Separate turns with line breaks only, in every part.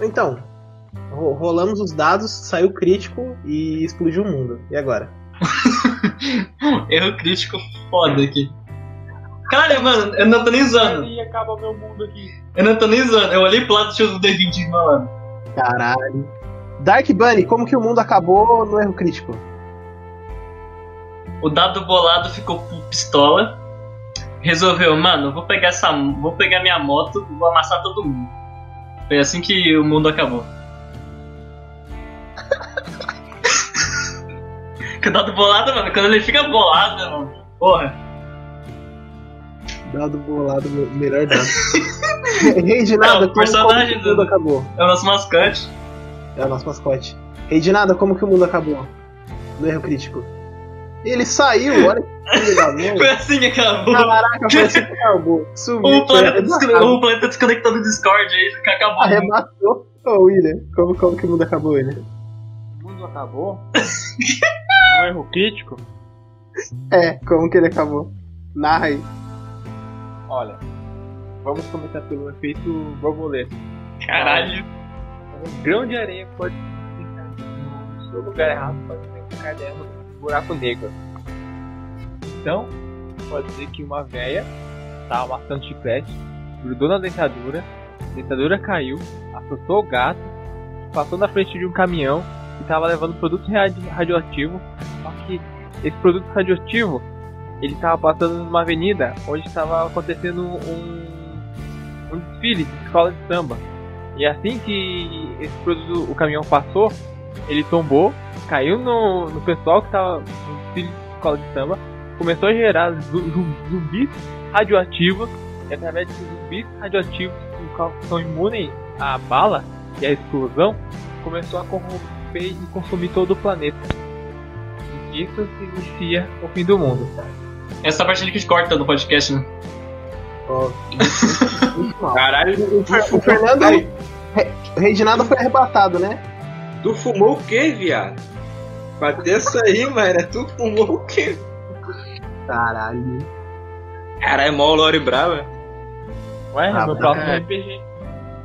Então, ro- rolamos os dados, saiu crítico e explodiu o mundo. E agora?
Erro crítico foda aqui. Cara, mano, eu não tô nem zoando.
E acaba meu mundo aqui.
Eu não tô nem zoando. Eu olhei pro lado tinha o D20 mano.
Caralho. Dark Bunny, como que o mundo acabou no erro crítico?
O dado bolado ficou com pistola. Resolveu, mano, vou pegar essa. Vou pegar minha moto e vou amassar todo mundo. Foi assim que o mundo acabou. Que o dado bolado, mano, quando ele fica bolado, mano. Porra.
Dado bolado, me- melhor dado. Rei de nada,
É, o
como,
personagem
como que o mundo
do-
acabou?
É o nosso mascote.
É o nosso mascote. Rei de nada, como que o mundo acabou? No erro crítico. Ele saiu, olha que legal.
Foi assim que acabou.
Caraca, foi assim que acabou. Sumiu.
O planeta, o planeta desconectou do Discord aí, que acabou.
Arrebatou. Ô, William, como, como que o mundo acabou, William?
O mundo acabou. um erro crítico.
É, como que ele acabou? Narra aí.
Olha, vamos começar pelo efeito borboleta.
Caralho.
Um grão de areia pode ficar no seu lugar errado, pode ficar dentro do buraco negro. Então, pode ser que uma véia tá amassando chiclete, grudou na dentadura, a dentadura caiu, assustou o gato, passou na frente de um caminhão e tava levando produto radi- radioativo. Só que esse produto radioativo ele tava passando numa avenida onde estava acontecendo um, um desfile de escola de samba. E assim que esse produto, o caminhão passou, ele tombou, caiu no, no pessoal que estava no desfile de escola de samba, começou a gerar zu- zu- zumbis radioativos, e através desses zumbis radioativos que são imunes à bala e à explosão, começou a corromper e consumir todo o planeta. E isso se inicia o fim do mundo.
Essa parte ali que corta no podcast, né?
Caralho,
O, Fer- o Fernando, o de nada foi arrebatado, né?
Tu fumou o quê, viado? Pra ter isso aí, mano, tu fumou o quê?
Caralho.
Caralho, mó Lore Brava.
Ué,
Ah,
meu próximo
é.
RPG.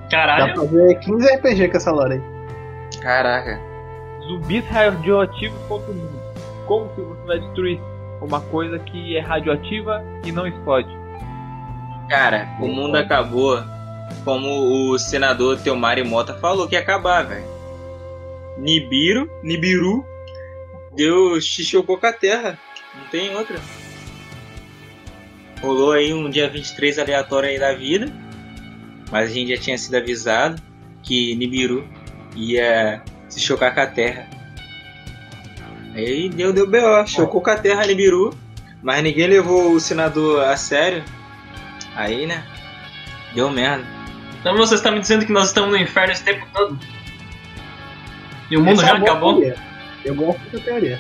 Dá
Caralho.
pra fazer 15 RPG com essa lore aí.
Caraca.
Zumbis radioativos contra o mundo. Como que você vai destruir uma coisa que é radioativa e não explode?
Cara, o mundo acabou como o senador Teomari Mota falou que ia acabar, velho. Nibiru, Nibiru, deu xixocou com a terra. Não tem outra. Rolou aí um dia 23 aleatório aí da vida. Mas a gente já tinha sido avisado que Nibiru ia se chocar com a terra. Aí deu, deu B.O. Chocou com a terra Nibiru. Mas ninguém levou o senador a sério. Aí, né? Deu merda.
Então você está me dizendo que nós estamos no inferno esse tempo todo? E o mundo
Essa é
já
boa
acabou?
teoria. Eu gosto dessa teoria.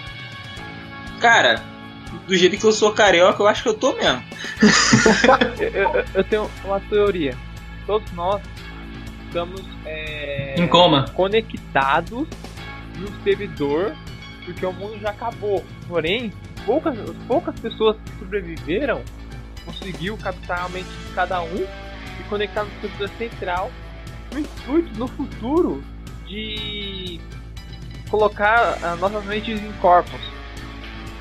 Cara, do jeito que eu sou carioca, eu acho que eu tô mesmo.
Eu, eu- eu tenho uma teoria. Todos nós estamos é,
Em coma.
conectados no servidor porque o mundo já acabou. Porém, poucas, poucas pessoas que sobreviveram conseguiu captar a mente de cada um e conectar no servidor central no intuito no futuro de colocar as nossas mentes em corpos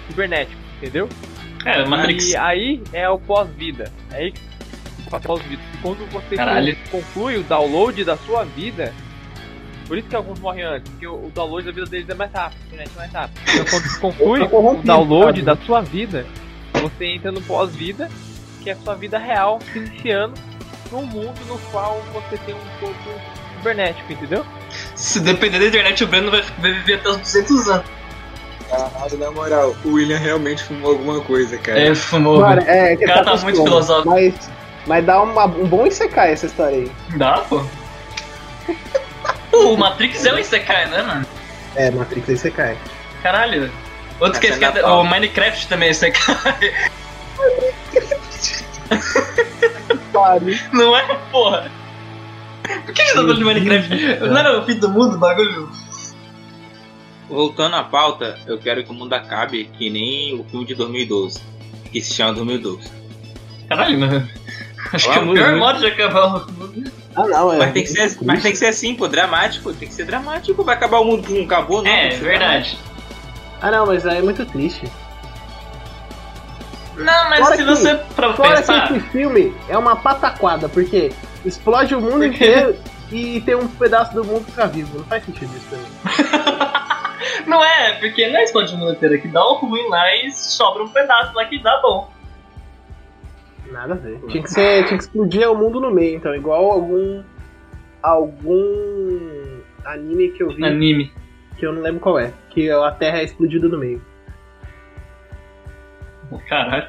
cibernéticos, entendeu?
É, Matrix.
E aí é o pós-vida. É aí que pós-vida. Quando você
Caralho.
conclui o download da sua vida, por isso que alguns morrem antes, porque o download da vida deles é mais rápido, a internet é mais rápido. Então quando você conclui o download da sua vida, você entra no pós-vida, que é a sua vida real se iniciando num mundo no qual você tem um corpo cibernético, entendeu?
Se depender da internet, o Breno vai, vai viver até os 200 anos.
Caralho, na moral, o William realmente fumou alguma coisa, cara.
É, fumou.
Cara, é,
O cara tá
com
muito
sono,
filosófico.
Mas, mas dá uma- um bom Isekai essa história aí.
Dá, pô. O Matrix é um Isekai, né, mano?
É, Matrix é Isekai.
Caralho. Outro que
é
o Minecraft também é Isekai. Não é, porra? Por que a gente tá falando de Minecraft? Não era o fim do mundo, o bagulho?
Voltando à pauta, eu quero que o mundo acabe que nem o filme de 2012, que se chama 2012.
Caralho, mano. Acho que é o pior
né?
modo de acabar o mundo.
Ah, não, é.
Mas tem, que ser, mas tem que ser assim, pô, dramático. Tem que ser dramático. Vai acabar o mundo com um acabou, não.
É,
que
verdade.
Ah, não, mas aí é muito triste.
Não, mas
Fora
se
que-
você pra
Fora
pensar.
que esse filme é uma pataquada, porque explode o mundo inteiro e tem um pedaço do mundo ficar vivo. Não faz sentido isso mim.
Não é, porque não é explode o mundo inteiro, é que dá um ruim lá e sobra um pedaço lá que dá bom.
Nada a ver. Tinha que, ser, tinha que explodir o mundo no meio, então, igual algum. algum anime que eu vi,
Anime.
que eu não lembro qual é, que a Terra é explodida no meio.
Caralho.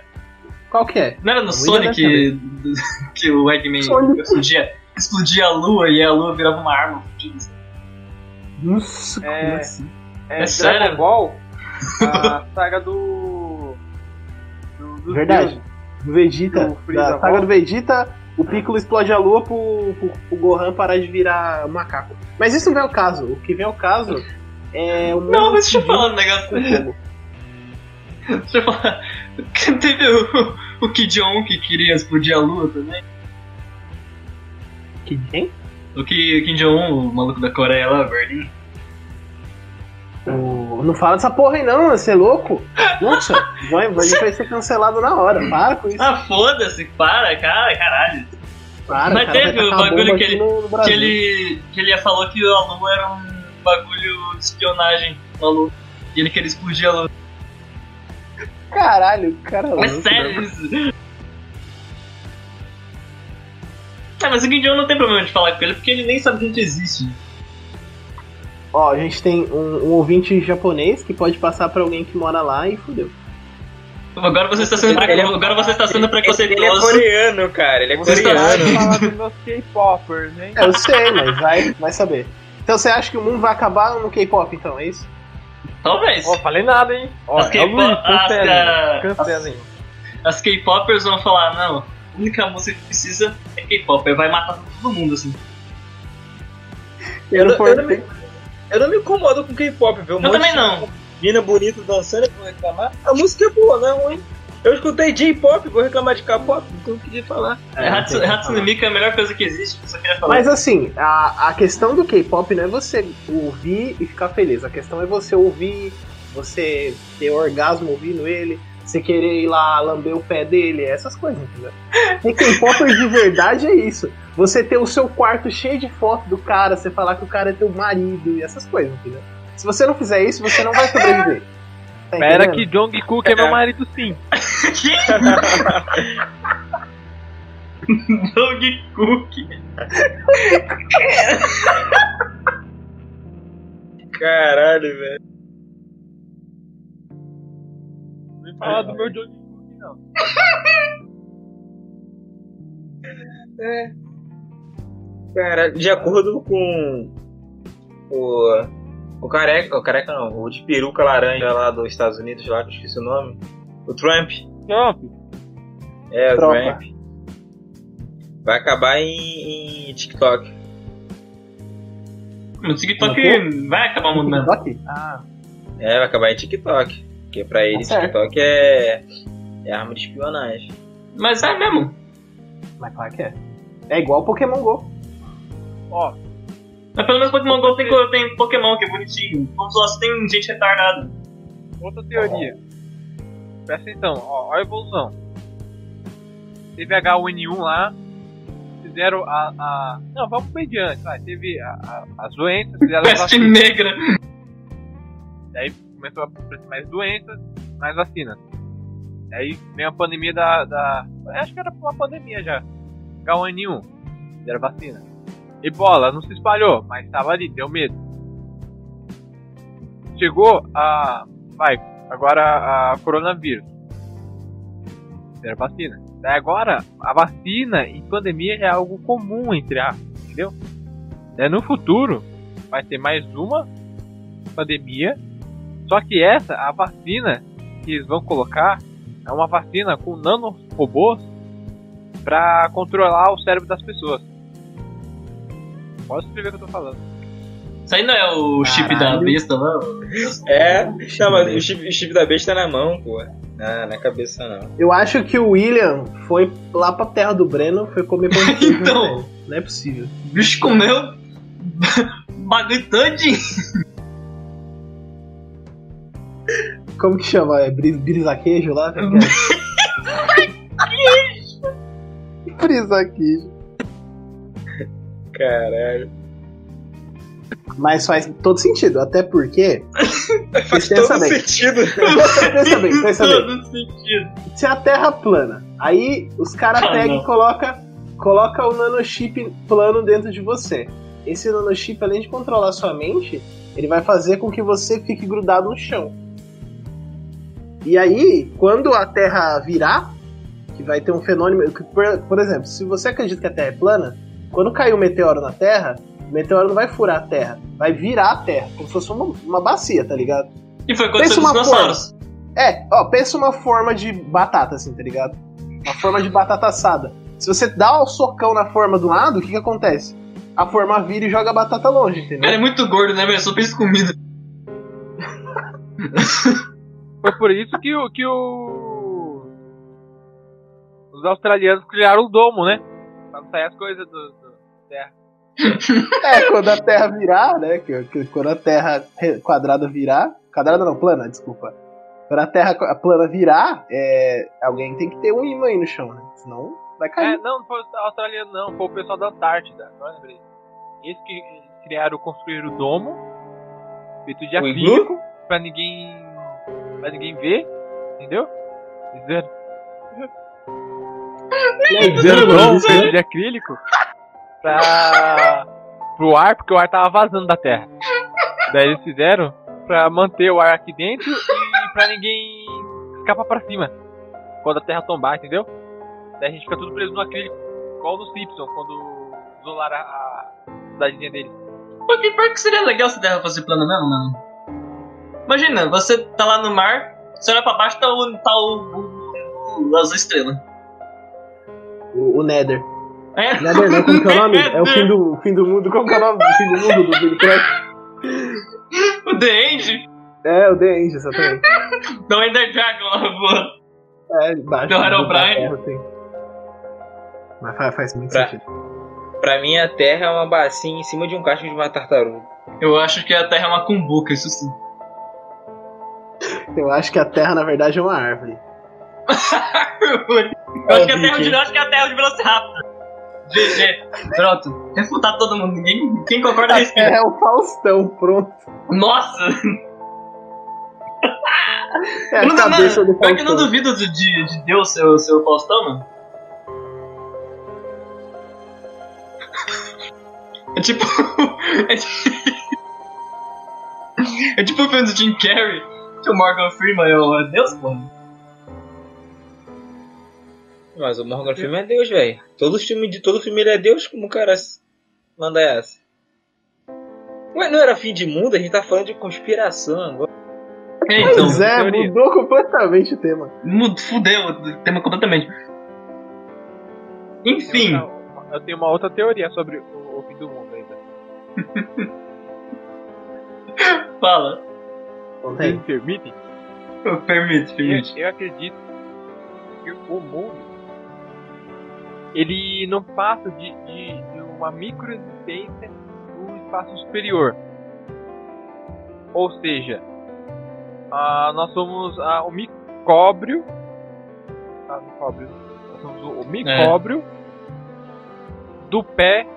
Qual que é?
Não era no Sonic que o Eggman
Sonic.
explodia, explodia a lua e a lua virava uma arma.
Nossa,
É.
como assim?
É,
É
Dragon
sério?
Ball, a saga do. do dos
Verdade. Do Vegeta,
Do Freeza
da saga do Vegeta, o Piccolo explode a lua pro, pro, pro Gohan parar de virar macaco. Mas isso não é o caso. O que vem ao caso é o
Não, mas deixa eu falar um negócio. Deixa eu falar. Teve o, o Jong que queria explodir a lua também.
Que quem?
O Ki- Kim Jong-un, o maluco da Coreia lá, verdinho.
O- Não fala dessa porra aí não, você é louco? Nossa, vai, vai ser cancelado na hora. Para com isso.
Ah, foda-se, para, cara, caralho.
Para,
mas
cara,
teve o bagulho que ele-
no, no
Que ele, que ele falou que a lua era um bagulho de espionagem na lua. E ele queria explodir a lua.
Caralho, o cara é
sério
né?
isso. Ah, mas o Jong não tem problema de falar com ele porque ele nem sabe que a gente existe.
Ó, a gente tem um, um ouvinte japonês que pode passar pra alguém que mora lá e fudeu.
Agora você está sendo.
Ele é-
Agora você está sendo
Ele é
preconceituoso.
coreano, cara. Ele é
Você
coreano.
falar dos meus K-popers, hein?
É, eu sei, mas vai, vai saber. Então você acha que o mundo vai acabar no K-pop, então, é isso?
Talvez.
Ó, falei nada, hein? Ó,
As
é o
K-pop-
Luiz,
as-
cancelem. Cancelem.
As K-popers vão falar, não, a única música que precisa é K-pop. Aí vai matar todo mundo, assim.
Eu,
não-
não- eu não me, eu não me incomodo com K-pop, viu? Um
Eu também não.
Mina bonita dançando, eu vou reclamar. A música é boa, não é ruim. Eu escutei J-pop, vou reclamar de K-pop, não tenho o que falar.
É, Hatsune, Hatsune Miku é a melhor coisa que existe, só queria falar.
Mas assim, a, a questão do K-pop não é você ouvir e ficar feliz. A questão é você ouvir, você ter orgasmo ouvindo ele, você querer ir lá lamber o pé dele, essas coisas, entendeu? E K-pop de verdade é isso. Você ter o seu quarto cheio de foto do cara, você falar que o cara é teu marido e essas coisas, entendeu? Se você não fizer isso, você não vai sobreviver. Tá
Espera
entendendo?
que Jungkook é meu marido sim.
Dog Cook.
Caralho, velho.
Não vem falar do meu Jungkook, não.
Caralho, de acordo com o. O careca, o careca não, o de peruca laranja lá dos Estados Unidos, lá que eu esqueci o nome. O Trump.
Trump.
É, o
Tropa.
Trump. Vai acabar em, em TikTok.
No TikTok vai acabar o mundo mesmo.
TikTok?
Ah,
É, vai acabar em TikTok. Porque pra ele
Tá.
TikTok é, é arma de espionagem.
Mas é mesmo.
Mas claro que é. É igual Pokémon GO.
ó,
Mas pelo menos Pokémon GO tem, tem Pokémon que é bonitinho. Como só tem gente retardada.
outra teoria. Presta atenção, ó, ó a evolução. Teve H1N1 lá, fizeram a. a... Não, vamos bem diante, vai. Teve a, a, as doenças, fizeram
Peste negra.
Daí começou a aparecer mais doenças, mais vacinas. Daí veio a pandemia da. da acho que era uma pandemia já. H1N1. Era vacina. Ebola não se espalhou, mas estava ali, deu medo. Chegou a. Vai, agora a coronavírus. Era vacina. Daí agora, a vacina em pandemia é algo comum entre a. Entendeu? Daí no futuro, vai ter mais uma pandemia só que essa, a vacina que eles vão colocar, é uma vacina com nanorobôs pra controlar o cérebro das pessoas. Pode escrever o que eu tô falando.
Isso aí não é o chip da
Caralho.
besta lá?
É, não, mas o chip, o chip da besta tá na mão, pô. Não, na cabeça não.
Eu acho que o William foi lá pra terra do Breno, foi comer pão de queijo.
Então.
né? Não é possível.
O bicho comeu bagulho.
Como que chama? É bris, brisaquejo lá? É? brisaquejo.
Caralho.
Mas faz todo sentido, até porque.
Faz todo
bem.
sentido.
pensa bem, pensa bem.
Todo sentido.
Se a Terra plana, aí os caras
Ah,
pegam e coloca, coloca o nanochip plano dentro de você. Esse nanochip, além de controlar sua mente, ele vai fazer com que você fique grudado no chão. E aí, quando a Terra virar, que vai ter um fenômeno. por exemplo, se você acredita que a Terra é plana, quando cair um meteoro na Terra, o meteoro não vai furar a Terra, vai virar a Terra, como se fosse uma, uma bacia, tá ligado?
E foi
Pensa
com os
uma
dinossauros.
É, ó, pensa uma forma de batata, assim, tá ligado? Uma forma de batata assada. Se você dá um socão na forma do lado, o que que acontece? A forma vira e joga a batata longe,
O cara é
entendeu?
muito gordo, né, velho? Só pensa comida.
Foi por isso que o. Que o os australianos criaram o domo, né? Pra não sair as coisas do terra.
É, quando a Terra virar, né? que- que- Quando a Terra quadrada virar. Quadrada não, plana, desculpa. Quando a Terra plana virar, é, alguém tem que ter um imã aí no chão, né? Senão vai
É,
cair.
não, não foi o australiano, não. Foi o pessoal da Antártida. Eu lembrei. Eles que criaram, construíram o domo, feito de acrílico, pra ninguém. pra ninguém ver, entendeu? Eles fizeram
aí,
fizeram o
Bruno,
domo
isso
feito de acrílico pra. pro ar, porque o ar tava vazando da terra. Daí eles fizeram pra manter o ar aqui dentro e pra ninguém escapar pra cima. Quando a terra tombar, entendeu? Daí a gente fica tudo preso no acrílico. Igual no Simpson, quando isolaram a, a cidadezinha dele.
Pô, que pior que seria legal se a Terra fosse plana mesmo, mano. Imagina, você tá lá no mar, você olha pra baixo tá o. tá o. o, o as estrelas.
O, o Nether.
É?
Não, como que é o nome? É o fim do, fim do mundo. Como que é o nome do fim do mundo do?
O The End,
É, o The End, exatamente.
do Ender Dragon lá, pô.
É, embaixo.
Do Harold Bryan.
Mas faz, faz muito
Pra-
sentido.
Pra mim, a Terra é uma bacia em cima de um casco de uma tartaruga.
Eu acho que a Terra é uma cumbuca, isso sim.
Eu acho que a Terra, na verdade, é uma árvore.
eu acho que a Terra de eu acho que a Terra é de Velociraptor. GG. Pronto. Refutar todo mundo. Ninguém, quem concorda respira.
Terra é o Faustão, pronto.
Nossa!
É
Eu não,
cabeça do
pior que eu não
Faustão.
duvido de, de, de Deus ser o seu Faustão, mano. É tipo. É tipo, é tipo o filme do Jim Carrey, que o Morgan Freeman é o Deus, pô.
Mas o Morgan Freeman é Deus, velho. Todo filme de todo filme ele é Deus, como o cara manda essa? Ué, não era fim de mundo? A gente tá falando de conspiração agora.
É, então,
Pois é,
teoria.
mudou completamente o tema.
fudeu o tema completamente. Enfim,
Eu, eu tenho uma outra teoria sobre o, o fim do mundo ainda.
fala.
Me?
Permite,
Eu,
permite.
eu acredito que o mundo ele não passa de, de, de uma microexistência no espaço superior. Ou seja, ah, nós somos ah, o micóbrio. Ah, micóbrio. Nós somos o, o micóbrio do pé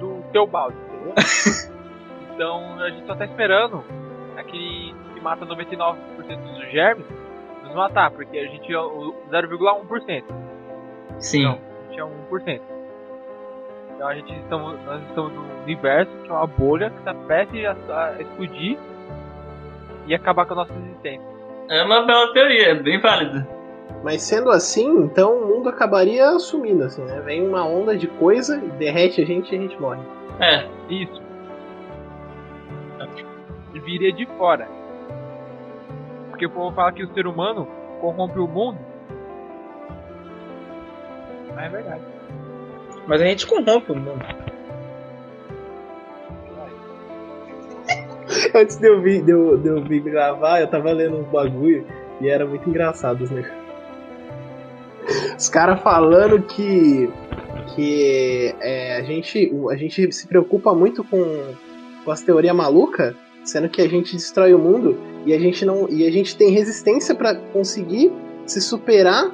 do teu balde, entendeu? então a gente só tá esperando aquele que mata 99% dos germes nos matar, porque a gente é o 0,1%.
Sim.
Não, a gente é 1%. Então a gente estamos, nós estamos no universo, que é uma bolha que está prestes a, a explodir e acabar com a nossa existência.
É uma bela teoria, é bem válida.
Mas sendo assim, então o mundo acabaria sumindo, assim, né? Vem uma onda de coisa, derrete a gente e a gente morre.
É,
Isso. Viria de fora. Porque o povo fala que o ser humano corrompe o mundo. Mas é verdade.
Mas a gente corrompe o mundo.
Antes de eu vir, de eu, de eu vir gravar, eu tava lendo uns bagulho E era muito engraçado os negócios. Os caras falando que. que é, a, gente, a gente se preocupa muito com, com as teorias malucas, sendo que a gente destrói o mundo e a gente não. E a gente tem resistência pra conseguir se superar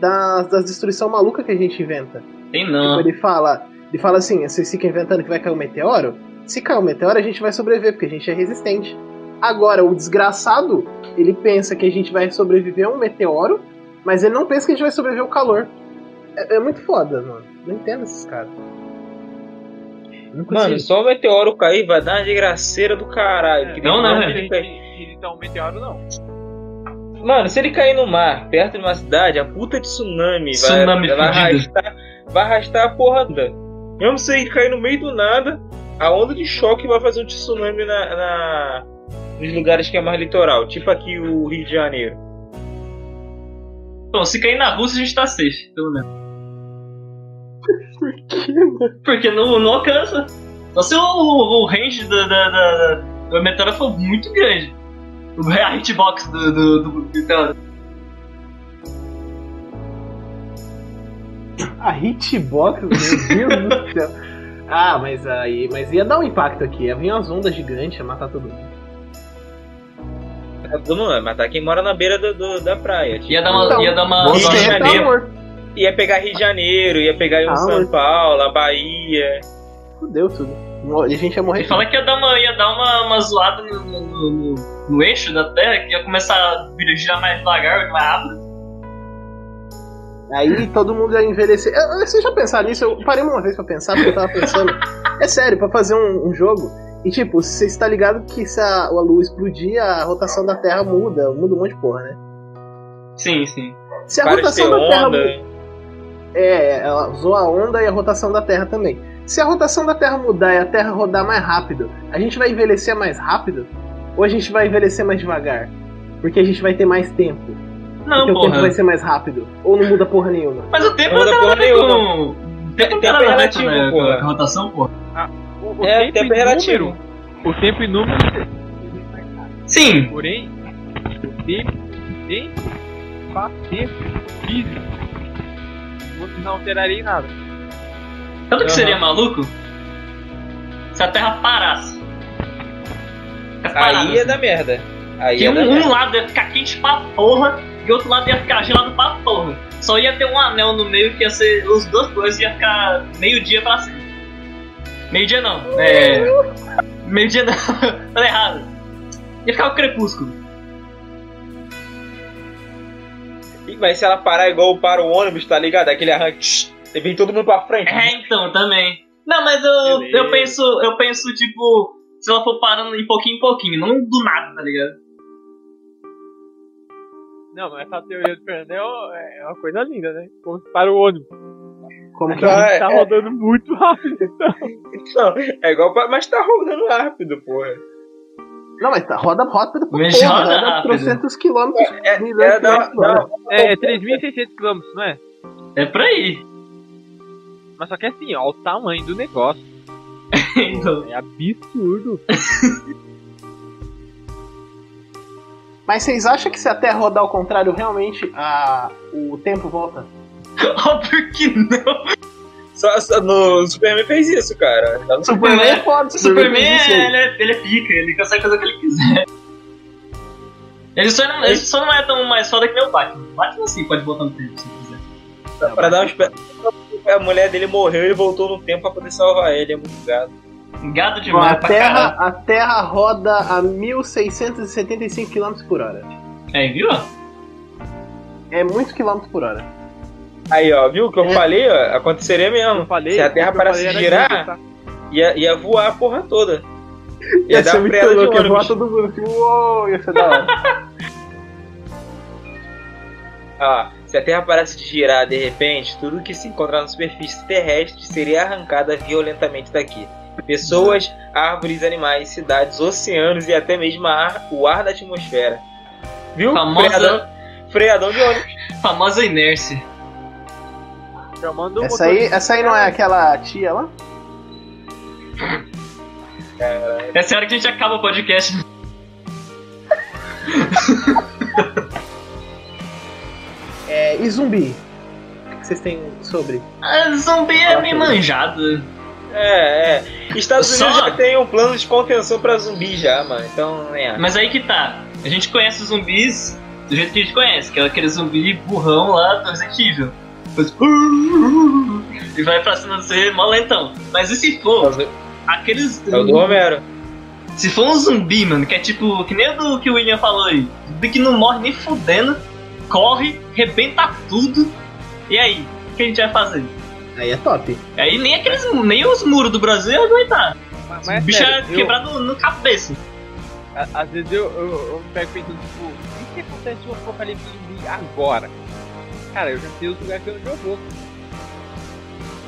das, das destruição maluca que a gente inventa.
Tem
Tipo,
não.
ele fala. Ele fala assim, vocês ficam inventando que vai cair um meteoro? Se cair um meteoro, a gente vai sobreviver, porque a gente é resistente. Agora, o desgraçado, ele pensa que a gente vai sobreviver a um meteoro, mas ele não pensa que a gente vai sobreviver ao calor. É, é muito foda, mano. Não entendo esses caras. Não.
Mano, só o meteoro cair vai dar uma desgraceira do caralho. que
Não, não, é.
ele cai-
Então, meteoro não.
Mano, se ele cair no mar, perto de uma cidade, a puta de tsunami,
Tsunami
vai, vai, arrastar, vai arrastar a porra toda. Mesmo se ele cair no meio do nada, a onda de choque vai fazer um tsunami na, na- nos lugares que é mais litoral, tipo aqui o Rio de Janeiro.
Bom, se cair na Rússia, a gente tá safe, pelo menos.
Por quê, mano?
Porque não, não alcança. Só se o, o range da, da, da, da meteoro for muito grande. A hitbox do, do, do meteoro.
A hitbox, meu Deus do céu. Ah, mas aí. Mas ia dar um impacto aqui. Ia vir umas ondas gigantes, ia matar todo mundo.
Todo mundo vai matar quem mora na beira do, do- da praia. Tipo,
Ia dar uma.
Então,
ia dar uma.
Rio de
ia
Janeiro. ia pegar Rio de Janeiro, ia pegar
Ah,
São
mas-
Paulo, a Bahia.
Fudeu tudo. E a gente ia morrer.
Ele fala que ia dar uma, ia dar uma, uma zoada no, no, no- no eixo da Terra, que ia começar a girar mais devagar, mais rápido.
Aí todo mundo ia envelhecer. Eu- Vocês já pensaram nisso? Eu parei uma vez pra pensar, porque eu tava pensando. É sério, pra fazer um, um jogo. E tipo, você está ligado que se a, a lua explodir, a rotação da Terra muda. Muda um monte de porra, né?
Sim, sim.
Se a
ter
rotação da Terra
onda.
muda. É, ela usou a onda e a rotação da Terra também. Se a rotação da Terra mudar e a Terra rodar mais rápido, a gente vai envelhecer mais rápido? Ou a gente vai envelhecer mais devagar? Porque a gente vai ter mais tempo.
Não,
porque o tempo
porra.
vai ser mais rápido. Ou não muda porra nenhuma.
Mas o tempo
Não muda
ver
porra
com. O tempo
Tempo
ver
relativo,
né,
porra.
a rotação, porra.
O, o
É,
tempo,
tempo
em
relativo.
número. O tempo em número.
Sim,
Porém, o tempo em espaço físico. Você não alteraria em nada.
Tanto que
Aham.
seria maluco se a Terra parasse. Parada,
Aí ia
assim.
dar merda. Aí
Que
ia
um, um
merda.
lado ia ficar quente pra porra e o outro lado ia ficar gelado pra porra. Só ia ter um anel no meio que ia ser. Os dois coisas ia ficar meio-dia pra cima. Meio-dia não. É. Meio-dia não. Falei errado. Ia ficar o crepúsculo.
Mas se ela parar igual para o ônibus, tá ligado? Aquele arranque. Você vem todo mundo pra frente.
É, então, também. Não, mas eu,
Beleza.
eu penso, eu penso, tipo, se ela for parando em pouquinho em pouquinho, não do nada, tá ligado?
Não, mas essa teoria do Fernando é uma- é uma coisa linda, né? Como se para o ônibus.
Como que
A
Ah,
gente tá
é.
rodando muito rápido.
Não, é igual pra... Mas tá rodando rápido, porra.
Não, mas tá, roda rápido pra
Mas
porra,
roda
roda
rápido.
300 quilômetros.
É, é,
hora.
dá,
É, 3.600 km, não é?
É por aí.
Mas só que assim, ó, o tamanho do negócio.
Então,
É absurdo.
Mas vocês acham que se a Terra rodar ao contrário, realmente a, o tempo volta?
óbvio que não.
Só, só no Superman fez isso, cara. Tá no
Superman é foda,
O Superman, é, ele, é, ele é pica, ele consegue fazer o que ele quiser. Ele só, não, ele só não é tão mais foda que meu Batman. O Batman sim pode voltar no tempo se quiser.
Pra dar um espe- A mulher dele morreu e voltou no tempo pra poder salvar ele. É muito gado.
Gado
Bom,
demais
a,
pra
terra, a Terra roda a 1675 km por hora.
É, viu?
É muitos quilômetros por hora.
Aí, ó, viu o que eu
É.
falei? Ó, aconteceria
Eu
mesmo.
falei,
Se a Terra parasse de girar,
isso, tá?
ia, ia voar a porra toda. Ia,
Ia
dar
ser muito louco, ia voar todo mundo assim, uou, ia ser da hora.
Ó, se a Terra parasse de girar de repente, tudo que se encontrar na superfície terrestre seria arrancada violentamente daqui. Pessoas, árvores, animais, cidades, oceanos e até mesmo a ar- o ar da atmosfera. Viu?
Famosa-
Freadão, freadão de ônibus.
Famosa inércia.
Essa, aí, essa aí não é aquela tia lá?
Essa é a hora que a gente acaba o podcast.
E, e zumbi? O que vocês têm sobre?
Ah, zumbi é meio manjado.
É, é. Estados
Só-
Unidos já tem um plano de contenção pra zumbi já, mano. Então, é.
Mas aí que tá. A gente conhece os zumbis do jeito que a gente conhece, que é aquele zumbi burrão lá do Resident Evil. E vai pra cima de você mó lentão. Mas e se
É
for aqueles.
é o do Romero.
Se for um zumbi, mano, que é tipo, que nem o do que o William falou aí, zumbi que não morre nem fudendo, corre, rebenta tudo, e aí? O que a gente vai fazer?
Aí é top.
Aí nem aqueles. nem os muros do Brasil iam aguentar.
Mas,
O
mas
bicho
sério,
ia
eu-
quebrar no, no cabeça.
às vezes eu, eu, eu me pego pensando, tipo, o que acontece se um apocalipse zumbi agora? Cara, eu já sei os lugares que eu não jogou.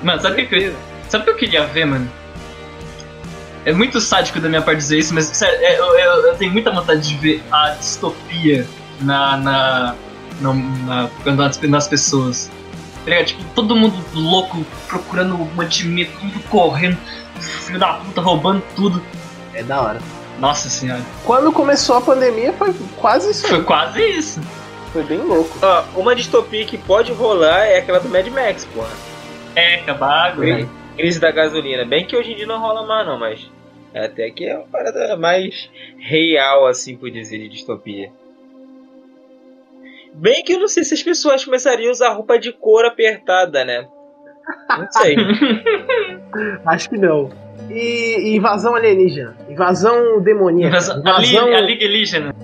Mano, sabe o que, eu- sabe o que eu queria ver, mano? É muito sádico da minha parte dizer isso, mas sério, é, eu, eu- eu tenho muita vontade de ver a distopia na. na. Na, na- nas, nas pessoas. Tá? Tipo, todo mundo louco, procurando mantimento, todo mundo correndo, filho da puta roubando tudo.
É da hora.
Nossa senhora,
Quando começou a pandemia foi quase isso.
foi quase isso.
Foi bem louco.
Ó, uma distopia que pode rolar é aquela do Mad Max, porra.
É, acabar
Cri- Crise da gasolina. Bem que hoje em dia não rola mais, não, mas. Até que é uma parada mais real, assim por dizer, de distopia. Bem que eu não sei se as pessoas começariam a usar roupa de cor apertada, né? Não sei.
Acho que não. E, e invasão alienígena. Invasão demoníaca.
Invasão,
Invasão.
ali, alienígena.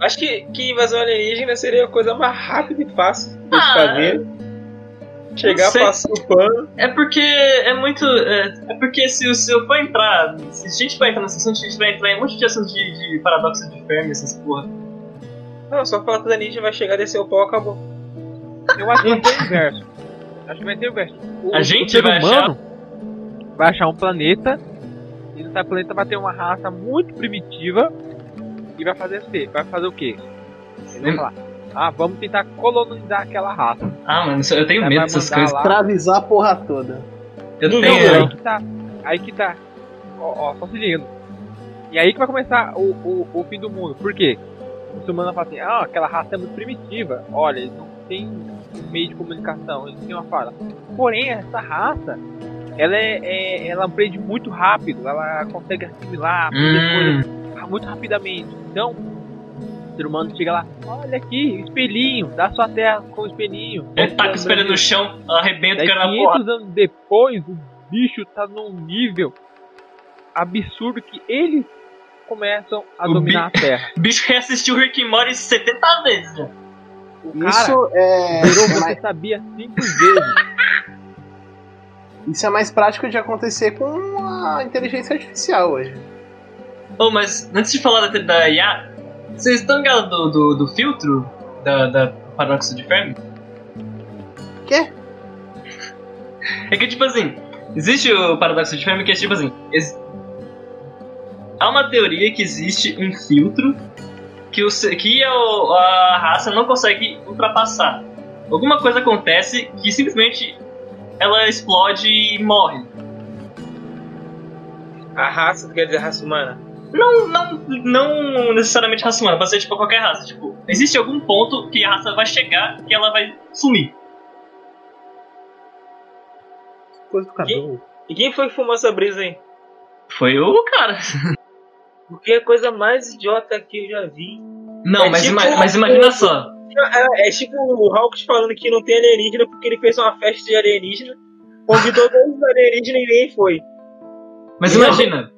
Acho que, que invasão alienígena seria a coisa mais rápida e fácil de
Ah,
fazer. Chegar, passar o pano.
É porque é muito. É, é porque se, se eu for entrar. Se a gente for entrar nesse assunto, a gente vai entrar em um monte de assuntos de, de paradoxo de Fermi, essas porra.
Não, só falar que o alienígena vai chegar, descer o pau, acabou.
Eu acho que vai ter o inverso. Acho que vai ter o inverso. O,
A
o
gente
ser
vai
humano vai achar um planeta e nesse planeta vai ter uma raça muito primitiva e vai fazer assim, vai fazer o quê? Falar, ah, vamos tentar colonizar aquela raça.
Ah, mano, eu tenho
Aí
medo dessas coisas.
lá.
Escravizar a porra toda.
Eu
Não,
tenho.
Não. aí que tá. Aí que tá. Ó, ó, só se liga. E aí que vai começar o, o, o fim do mundo. Por quê? O muçulmano fala assim, ah, aquela raça é muito primitiva. Olha, eles não têm meio de comunicação, eles têm uma fala. Porém, essa raça, ela é, é- ela aprende muito rápido, ela consegue assimilar, aprender
Hum,
coisas muito rapidamente. Então, o ser humano chega lá, olha aqui, espelhinho, dá sua terra com o espelhinho.
ele taca o espelho no chão, arrebenta o cara na porra.
500 anos depois, o bicho tá num nível absurdo que eles começam a
O
dominar a Terra.
O bicho reassistiu Rick and Morty 70 vezes.
O cara
Isso é,
virou
é
você sabia cinco vezes.
isso é mais prático de acontecer com a inteligência artificial hoje.
Oh, mas antes de falar da, da IA, vocês estão ligados do, do, do filtro da, da do paradoxo de Fermi?
Quê?
É que, tipo assim, existe o paradoxo de Fermi que é tipo assim: há uma teoria que existe um filtro que, o, que a, a raça não consegue ultrapassar. Alguma coisa acontece que simplesmente ela explode e morre.
A raça, tu quer dizer raça humana?
Não, não, não necessariamente raça humana, pode ser tipo qualquer raça. Tipo, existe algum ponto que a raça vai chegar que ela vai sumir.
Coisa do cabelo.
E quem foi que fumou essa brisa aí?
Foi o cara.
Porque é a coisa mais idiota que eu já vi.
Não,
É
mas,
tipo
ima- mas imagina só.
É, é tipo o Hawks falando que não tem alienígena porque ele fez uma festa de alienígena, convidou todos os alienígenas e ninguém foi.
Mas
Não.
imagina.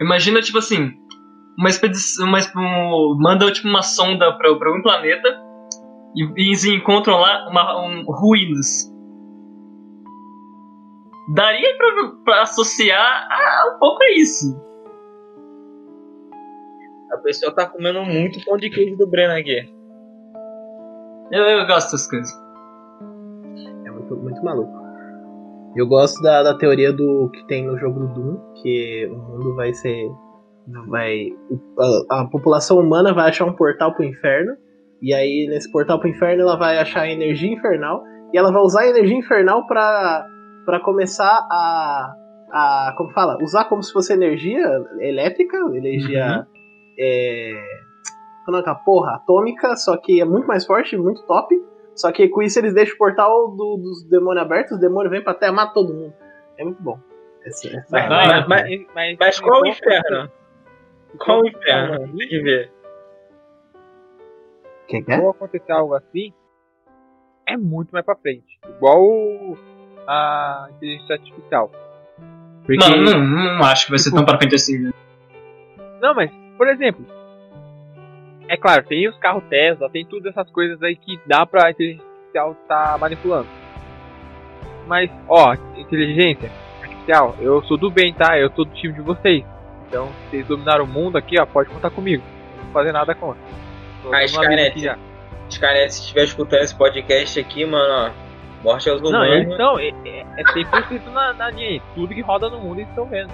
Imagina, tipo assim, uma expedição. Uma, um- manda tipo uma sonda pra, pra um planeta e, e encontram lá uma, um, ruínas. Daria pra, pra associar a um pouco a isso.
A pessoa tá comendo muito pão de queijo do Breno aqui.
Eu, eu gosto dessas coisas.
É muito, muito maluco. Eu gosto da, da teoria do que tem no jogo do Doom, que o mundo vai ser. Vai. A, a população humana vai achar um portal pro inferno. E aí, nesse portal pro inferno, ela vai achar a energia infernal. E ela vai usar a energia infernal pra, pra começar a. a. Como fala? Usar como se fosse energia elétrica, energia. É, falando com a porra atômica, só que é muito mais forte, muito top. Só que com isso eles deixam o portal do- dos demônios aberto, os demônios vêm pra terra, matam todo mundo. É muito bom. Essa, essa-
Mas,
Ah,
mas, mas, mas,
Mas qual o
se
inferno? Qual o inferno? Tem que ver.
Quem
Se
quer?
for acontecer algo assim, é muito mais pra frente. Igual a inteligência artificial. Porque...
Não, não, não acho que vai ser tão pra frente assim. né?
Não, mas, por exemplo, é claro, tem os carros Tesla, tem todas essas coisas aí que dá pra inteligência artificial estar manipulando. Mas, ó, inteligência artificial, eu sou do bem, tá? Eu sou do time de vocês. Então, se vocês dominaram o mundo aqui, ó, pode contar comigo. Não vou fazer nada contra.
Ah, Skynet. Skynet, se estiver escutando esse podcast aqui, mano, ó. Morte aos
Não,
humanos.
eles estão, é, é, é 100% na, na linha. Tudo que roda no mundo eles estão vendo.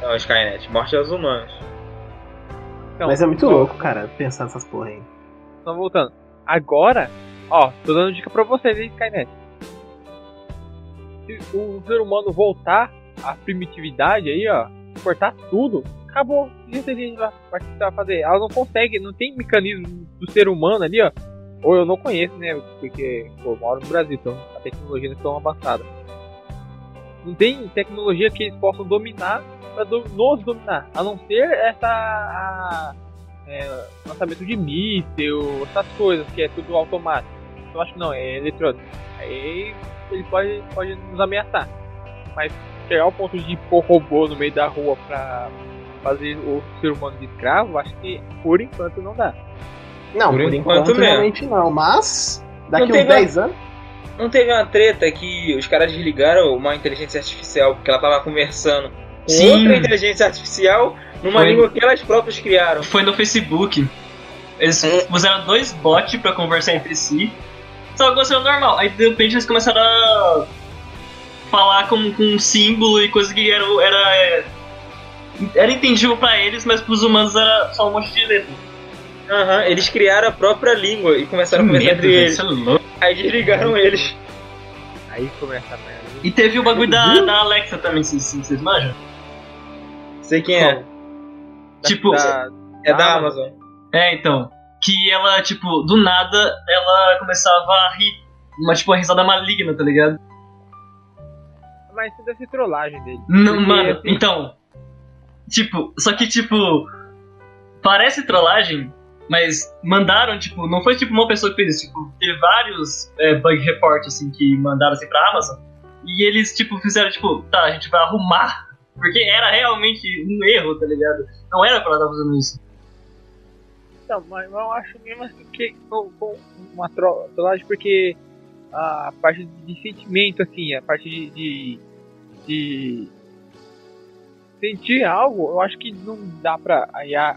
Não, Skynet, morte aos humanos.
Então,
Mas é muito
só-
louco, cara, pensar nessas porra aí.
Só voltando. Agora, ó, tô dando dica pra vocês aí, Skynet. Se o ser humano voltar à primitividade aí, ó, cortar tudo, acabou. O que a gente vai fazer? Ela não consegue, não tem mecanismo do ser humano ali, ó. Ou eu não conheço, né? Porque, pô, eu moro no Brasil, então a tecnologia não é tão avançada. Não tem tecnologia que eles possam dominar pra do- nos dominar. A não ser essa. A, é, lançamento de míssil, essas coisas, que é tudo automático. Eu acho que não, é eletrônico. Aí ele pode, pode nos ameaçar. Mas chegar ao ponto de pôr robô no meio da rua pra fazer o ser humano de escravo, acho que por enquanto não dá.
Não,
Por
por,
enquanto
enquanto, realmente não. Mas, daqui
Não
uns
teve-
10 anos.
Não teve uma treta que os caras desligaram uma inteligência artificial porque ela tava conversando
Sim.
outra inteligência artificial numa
Foi.
língua que elas próprias criaram.
Foi no Facebook. Eles
É.
usaram dois bots pra conversar entre si. Só que aconteceu normal. Aí de repente eles começaram a falar com, com um símbolo e coisa que era, era, é, era entendível pra eles, mas pros humanos era só um monte de letra.
Aham, eles criaram a própria língua e começaram a conversar
Medo,
entre eles.
isso é louco.
Aí desligaram eles.
Aí começa a merda.
E teve o bagulho da, da Alexa também, se, se vocês manjam.
Sei quem é.
Tipo,
Da-
É da
Ah,
Amazon.
É, então. Que ela, tipo, do nada, ela começava a rir. Uma, tipo, uma risada maligna, tá ligado?
mas isso deve ser trollagem dele.
Não,
Porque,
mano,
assim,
então. Tipo, só que, tipo. Parece trollagem, mas mandaram, tipo, não foi tipo uma pessoa que fez isso, tipo, teve vários é, bug report, assim, que mandaram assim pra Amazon. E eles, tipo, fizeram, tipo, tá, a gente vai arrumar. Porque era realmente um erro, tá ligado? Não era pra ela estar fazendo isso.
Então, mas eu acho mesmo assim que com, com uma tro- trollagem porque a parte de sentimento, assim, a parte de, de, de sentir algo, eu acho que não dá pra a IA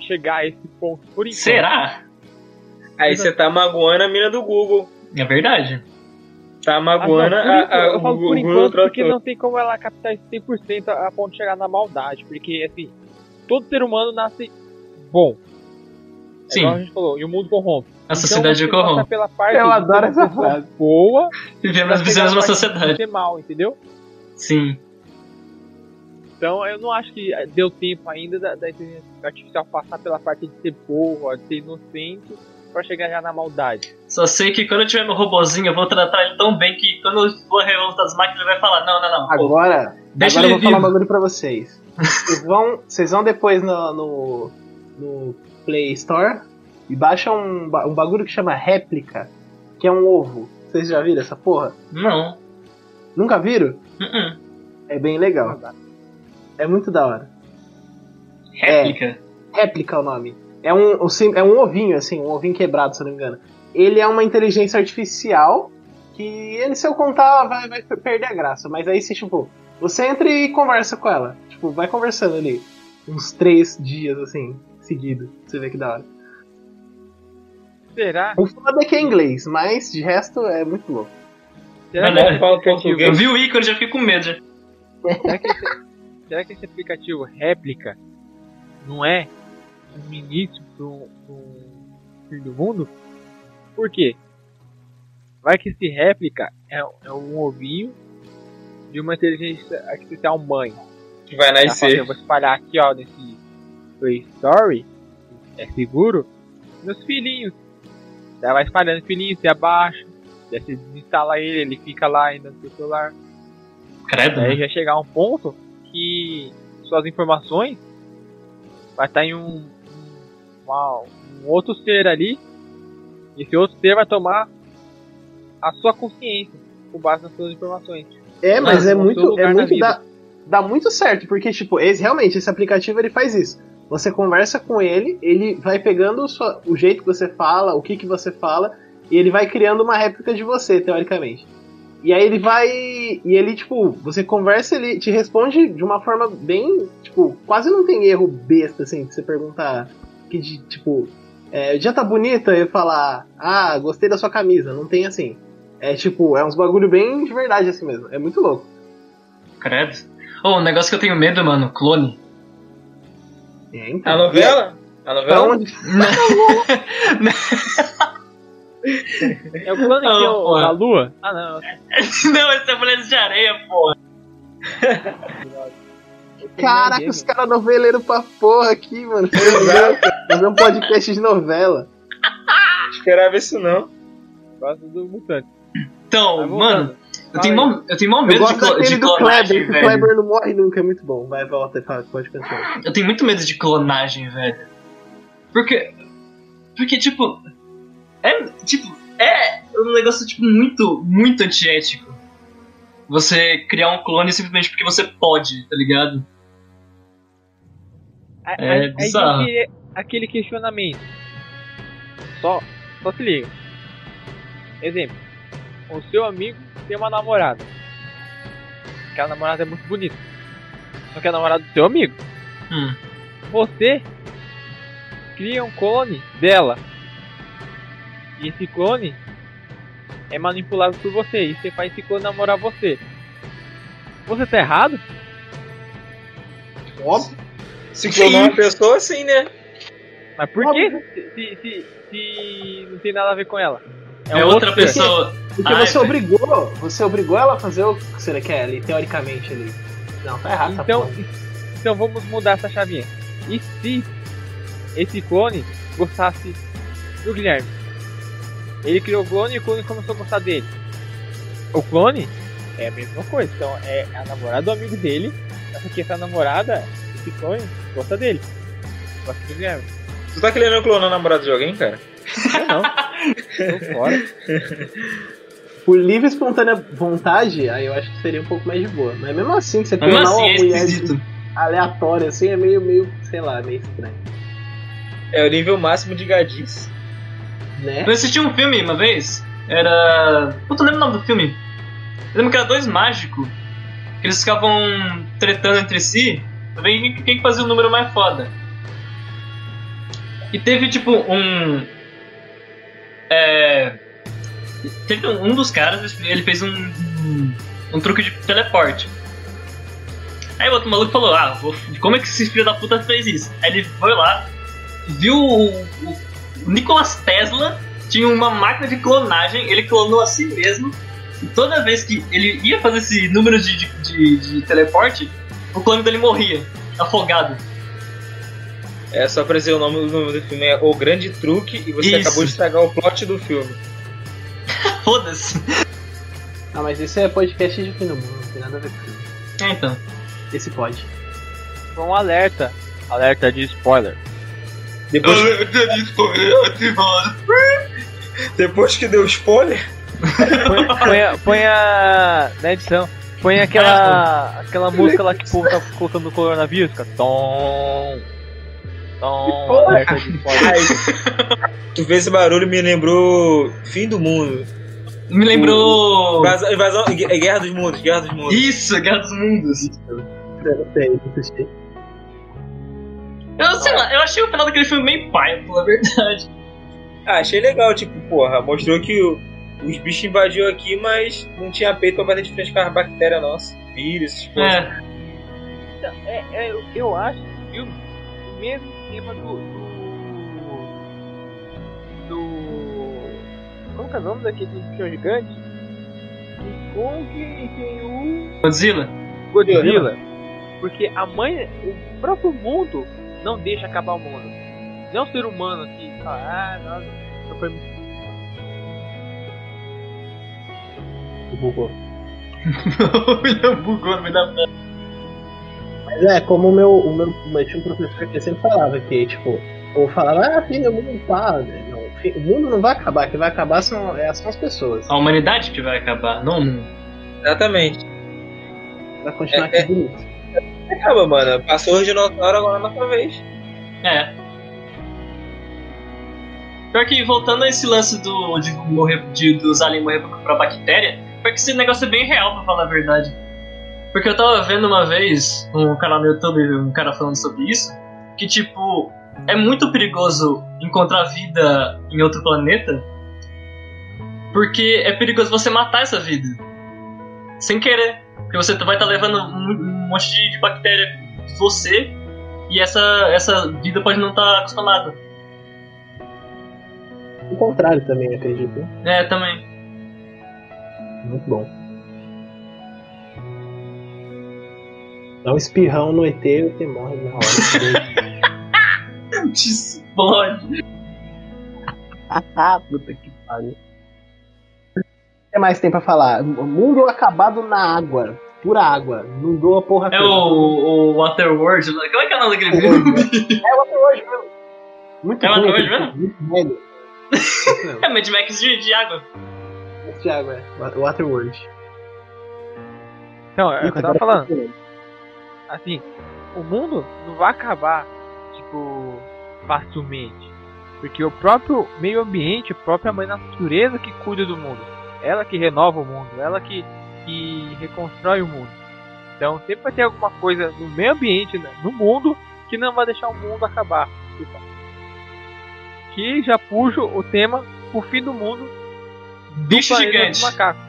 chegar a esse ponto por enquanto.
Será?
Aí você tá magoando a mina do Google.
É verdade.
Tá
Ah, não,
magoando
por
a, a,
eu falo
o
por
Google
enquanto porque não tem como ela captar isso 100% a a ponto de chegar na maldade. Porque, assim, todo ser humano nasce bom. É
Sim.
igual a gente falou, e o mundo corrompe.
A sociedade
então,
corrompe.
pela parte
Eu adoro essa frase.
boa
Vivemos, vivemos uma
de
sociedade.
ser mal, entendeu?
Sim.
Então eu não acho que deu tempo ainda da, da inteligência artificial passar pela parte de ser boa, de ser inocente, pra chegar já na maldade.
Só sei que quando eu tiver meu robozinho, eu vou tratar ele tão bem que quando eu for a revolta das máquinas, ele vai falar: Não, não, não. pô,
Agora,
deixa
agora eu vou falar um
vivo.
bagulho pra vocês. Vocês vão, vocês vão depois no, no, no Play Store e baixam um, um bagulho que chama réplica, que é um ovo. Vocês já viram essa porra?
Não.
Nunca viram?
Uh-uh.
É bem legal. É muito da hora.
Réplica.
Réplica é o nome. É um, é um ovinho, assim, um ovinho quebrado, se eu não me engano. Ele é uma inteligência artificial que ele, se eu contar, vai, vai perder a graça. Mas aí, se, tipo, você entra e conversa com ela. Tipo, vai conversando ali. Uns três dias, assim, seguido. Você vê que da hora.
Será?
O foda é que é inglês, mas de resto é muito louco.
Será,
Mas
que,
fala português.
Eu vi o ícone e já fiquei com medo. já.
será, que esse, será que esse aplicativo réplica não é um início para um fim do mundo? Por quê? Vai que esse réplica é, é um ovinho de uma inteligência artificial mãe.
Que vai nascer.
eu vou espalhar aqui, ó, nesse Play Store, é seguro nos filhinhos. Vai espalhando filhinhos, você abaixa, daí você desinstala ele, ele fica lá ainda no seu celular.
Credo.
Aí
né?
já chegar a um ponto que suas informações vai estar em um, uma- um outro ser ali. E esse outro ser vai tomar a sua consciência com base nas suas informações.
É, mas é muito, é muito dá, dá muito certo, porque tipo, esse realmente esse aplicativo ele faz isso. Você conversa com ele, ele vai pegando o, sua- o jeito que você fala, o que que você fala, e ele vai criando uma réplica de você, teoricamente. E aí ele vai e ele tipo, você conversa, ele te responde de uma forma bem, tipo, quase não tem erro besta assim, que você perguntar que de, tipo, é, já tá bonita e falar, ah, gostei da sua camisa, não tem assim. É tipo, é uns bagulho bem de verdade assim mesmo. É muito louco.
Credo. Oh, um negócio que eu tenho medo, mano, clone.
É, então.
A novela? A
Pra
novela?
onde?
É o que
Não,
tem o-
porra.
a lua? Ah não,
Não, esse é Mulheres de Areia, porra.
Caraca, os caras noveleiros pra porra aqui, mano. Fazer um podcast de novela.
Esperava isso não.
Gosto do mutante.
Então,
Vai
mano, eu tenho, mó, eu tenho mó
Eu
medo de,
gosto daquele
de
do
clonagem,
Kleber, o. Kleber não morre nunca, é muito bom. Vai, volta e fala, pode continuar.
Eu tenho muito medo de clonagem, velho. Porque. Porque, tipo. É. Tipo, é um negócio, tipo, muito, muito antiético. Você criar um clone simplesmente porque você pode, tá ligado? É
aí- aí
bizarro.
aquele questionamento. Só, só se liga. Exemplo. O seu amigo tem uma namorada. Aquela namorada é muito bonita. Só que é a namorada do seu amigo.
Hum.
Você cria um clone dela. E esse clone é manipulado por você. E você faz esse clone namorar você. Você tá errado?
Óbvio.
Se clonar uma pessoa, assim, né?
Mas por que se, se, se não tem nada a ver com ela?
É,
um
outra
outro ser.
pessoa.
Porque
Ai,
você
velho.
obrigou, você obrigou ela a fazer o que você quer ali, teoricamente ali. Não, tá errado,
Então,
tá porra.
então vamos mudar essa chavinha. E se esse clone gostasse do Guilherme? Ele criou o clone e o clone começou a gostar dele. O clone é a mesma coisa. Então é a namorada do amigo dele. Só que essa namorada, clone, gosta dele. Gosta do Guilherme.
Tu tá querendo clonar a namorada de alguém, cara?
Eu não. Tô fora.
Por livre e espontânea vontade, aí eu acho que seria um pouco mais de boa. Mas mesmo assim, você clonar
assim,
uma
é
mulher
esquisito.
aleatória assim é meio, meio, sei lá, meio estranho.
É o nível máximo de gadice.
Né?
Eu assisti um filme uma vez. Era. Eu não lembro o nome do filme. Eu lembro que era dois mágicos. Que eles ficavam tretando entre si. Quem quem que fazia o número mais foda. E teve tipo um. É. Teve um, um dos caras, ele fez um, um. um truque de teleporte. Aí o outro maluco falou: Ah, vou- como é que esse filho da puta fez isso? Aí ele foi lá, viu o, o o Nikolas Tesla tinha uma máquina de clonagem, ele clonou a si mesmo. E toda vez que ele ia fazer esse número de, de, de- de teleporte, o clone dele morria, afogado.
É só pra dizer o nome, o nome do filme é O Grande Truque e você
Isso.
acabou de estragar o plot do filme.
Foda-se.
Ah, mas esse é podcast de fim do mundo, não tem nada a ver com filme.
É, então.
Esse pode.
Um alerta. Alerta de spoiler.
Depois, depois que deu spoiler,
Põe, põe, a- põe a. Na edição. Põe aquela. aquela música lá que o povo tá colocando no coronavírus, cara. Tom. Tom.
tu fez esse barulho me lembrou Fim do Mundo.
Me lembrou.
Invasão, invasão, é Guerra dos Mundos, Guerra dos Mundos.
Isso, Guerra dos Mundos.
Eu sei,
lá, eu achei o final daquele filme meio pai, pô, é verdade.
Ah, achei legal, tipo, porra, mostrou que o- os bichos invadiu aqui, mas não tinha peito pra bater de frente com as bactérias nossas. Vírus, essas coisas.
É.
Então, é, é, eu- eu acho que o filme, o mesmo tema do. do. do como que é o nome daquele bicho gigante? King Kong e tem o.
Godzilla.
Godzilla. Porque a mãe, o próprio mundo não deixa acabar o mundo. Não é um ser humano que fala, ah, nossa, eu
Bugou.
o William bugou no meio da frase.
Mas é, como o meu, o meu, eu tinha um professor que sempre falava que, tipo, ou falava, ah, filho, o mundo não tá. né? Não, o mundo não vai acabar, quem vai acabar são, é, são as pessoas.
A humanidade que vai acabar, não o mundo.
Exatamente.
Vai continuar
É,
aqui bonito.
Acaba, mano. Passou o dinossauro agora na sua vez.
É. Pior que voltando a esse lance do, de morrer, de, dos aliens morrer pra, pra bactéria, pior que esse negócio é bem real, pra falar a verdade. Porque eu tava vendo uma vez um canal no YouTube, um cara falando sobre isso, que tipo, é muito perigoso encontrar vida em outro planeta, porque é perigoso você matar essa vida. Sem querer. Porque você vai estar levando um, monte de, bactéria de você e essa, essa vida pode não estar acostumada.
O contrário também, acredito.
É, também.
Muito bom. Dá um espirrão no ET e o ET morre na hora.
Te explode.
Ah, puta que pariu. O que mais tem pra falar? Mundo acabado na água. Pura água. Não doa porra
É
toda.
o, o Waterworld. Como é que é o nome daquele filme?
É o Waterworld mesmo. Muito
É o Waterworld mesmo?
Muito velho.
É Mad Max de, de água.
De água, é. Waterworld.
Então, é o que eu tava
Agora-
falando. Assim, o mundo não vai acabar, tipo, facilmente. Porque o próprio meio ambiente, a própria mãe natureza que cuida do mundo. Ela que renova o mundo, ela que, que reconstrói o mundo. Então sempre vai ter alguma coisa no meio ambiente, né, no mundo, que não vai deixar o mundo acabar. Tipo, Que já puxa o tema o fim do mundo do
Bicho
planeta
gigante.
dos macacos.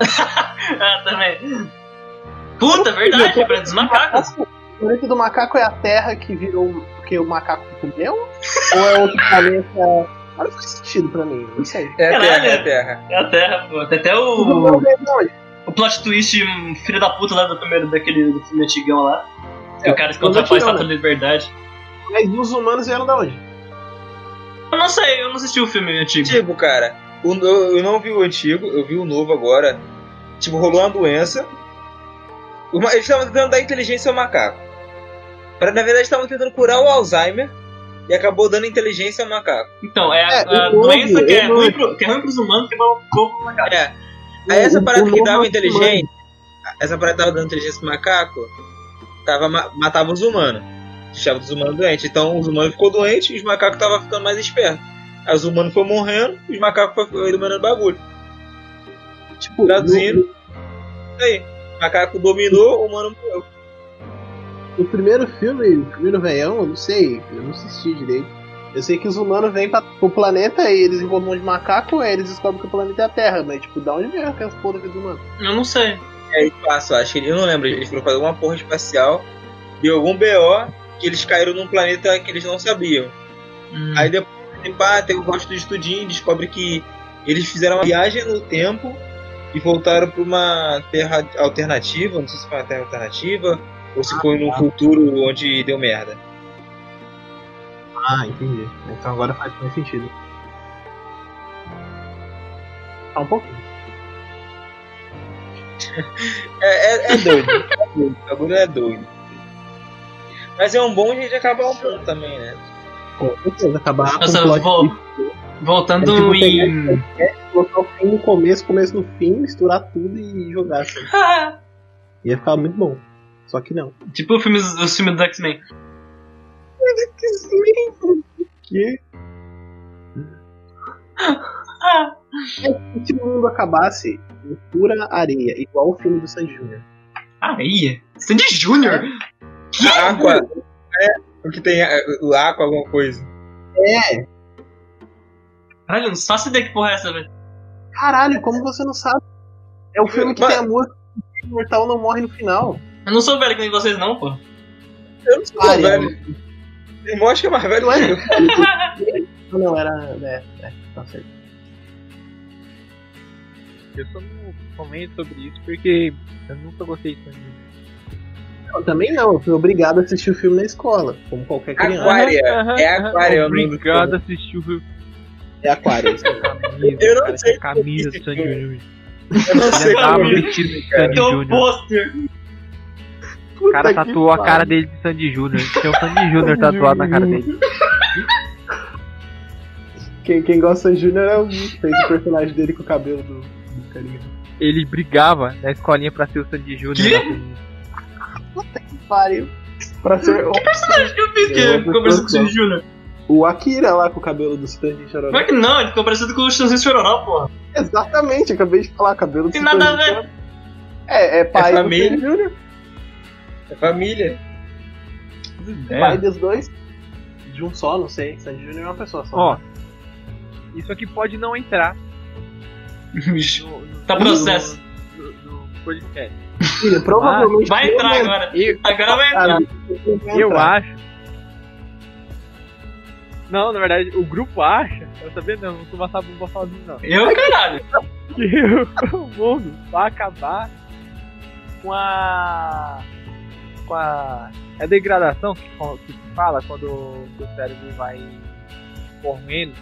Ah, também. Puta, verdade, pra dos macacos.
O planeta do macaco é a Terra que virou porque o macaco comeu? Ou é outro planeta? Agora faz sentido pra mim, não sei.
É a. Terra, é a Terra.
É a Terra, pô. Tem até
O
o,
mundo é de onde?
o plot twist filho da puta lá do primeiro daquele do filme antigão lá. Que
É,
o cara encontra a estátua da liberdade.
Mas os humanos vieram da onde?
Eu não sei, eu não assisti o filme antigo.
Tipo, cara, o eu não vi o antigo, eu vi o novo agora. Tipo, rolou uma doença. Uma- Eles estavam tentando dar inteligência ao macaco. Pra, na verdade, estavam tentando curar o Alzheimer e acabou dando inteligência ao macaco.
Então, é a,
É,
a
novo,
doença que é, ruim pro, que é ruim pros humanos que vai pro povo macaco.
É. Aí essa
O-
parada
o
que dava
é
inteligência, essa parada que tava dando inteligência pro macaco, tava, ma- matava os humanos. Deixava os humanos doentes. Então os humanos ficou doentes e os macacos estavam ficando mais espertos. Os humanos foram morrendo os macacos foram eliminando bagulho.
Tipo,
Traduzindo. Isso aí. O macaco dominou, o humano morreu.
No, no primeiro filme, o primeiro veião, eu não sei, eu não assisti direito. Eu sei que os humanos vêm pra, pro planeta e eles encontram um de macaco, aí eles descobrem que o planeta é a Terra, mas tipo, da onde vem aquelas porra dos humanos?
Eu não sei.
É espaço, acho que ele, eu não lembro, eles foram fazer alguma porra espacial, deu algum BO que eles caíram num planeta que eles não sabiam.
Hum.
Aí depois pá, tem o gosto do estudinho, descobre que eles fizeram uma viagem no tempo e voltaram para uma terra alternativa, não sei se foi uma terra alternativa ou se foi num futuro onde deu merda.
Ah, entendi. Então agora faz mais sentido. Tá um pouquinho.
É, é, é doido, é doido, o bagulho é doido. Mas é um bom jeito de acabar o mundo também, né?
Com certeza, acabar
Nossa,
com o plot
vou-
twist,
Voltando
É tipo pegar
em.
colocar o fim no começo, começo no fim, misturar tudo e jogar assim. Ia ficar muito bom. Só que não.
tipo o filme, os filmes do X-Men.
Que se o mundo acabasse em pura areia, igual o filme do Sandy Jr.
Areia? Sandy Júnior?
Aqua. É, o que tem é, o Aqua, alguma coisa.
Caralho, eu não faço ideia que porra é essa, velho.
Caralho, como você não sabe? É o filme que
Mas-
tem a música que o imortal não morre no final.
Eu não sou velho que nem vocês, não, pô.
Eu não sou velho. Tem mostra que é mais velho
Não
que
é?
eu.
Não, não, era. É, é, tá certo.
Eu só não comento sobre isso porque eu nunca gostei de Sandy.
Não, também não, eu fui obrigado a assistir o filme na escola, como qualquer criança.
Aquária. É Aquária, é
Obrigado a assistir o filme.
É Aquário. isso.
Camisa,
Eu não
cara,
sei
essa camisa do Sandy. Júnior.
Eu não sei
Ele tava
é.
um
Júnior.
pôster.
O cara tatuou a cara dele de Sandy Júnior. Tinha o Sandy Júnior tatuado na cara dele.
Quem, quem gosta de Júnior é o fez o personagem dele com o cabelo do, do carinha.
Ele brigava na escolinha pra ser o Sandy Júnior.
Quê?
né?
Pariu. Pra ser o,
Personagem que eu fiz que parecendo com o Sandy Júnior.
o Akira lá com o cabelo do Stanley Chororó.
Como é que não? Ele ficou parecido com o Chãozinho Chororó, porra.
Exatamente, acabei de falar, cabelo do
Tem nada a
Stanley
ver.
É, é pai
É
do
família.
Sandy Júnior,
É família.
pai dos dois. De um só, não sei. Sandy Júnior é uma pessoa só.
Ó, isso aqui pode não entrar
Bicho.
no, no,
Tá processo.
no, no, no podcast.
Filho, provavelmente.
Vai entrar agora.
Eu,
Agora vai entrar.
Eu vou
acho. Não, na verdade, o grupo acha. Eu também não, não sou uma bomba sozinho, não.
Eu, caralho.
que o mundo vai acabar com a. com a. a degradação que, que se fala quando o seu cérebro vai morrendo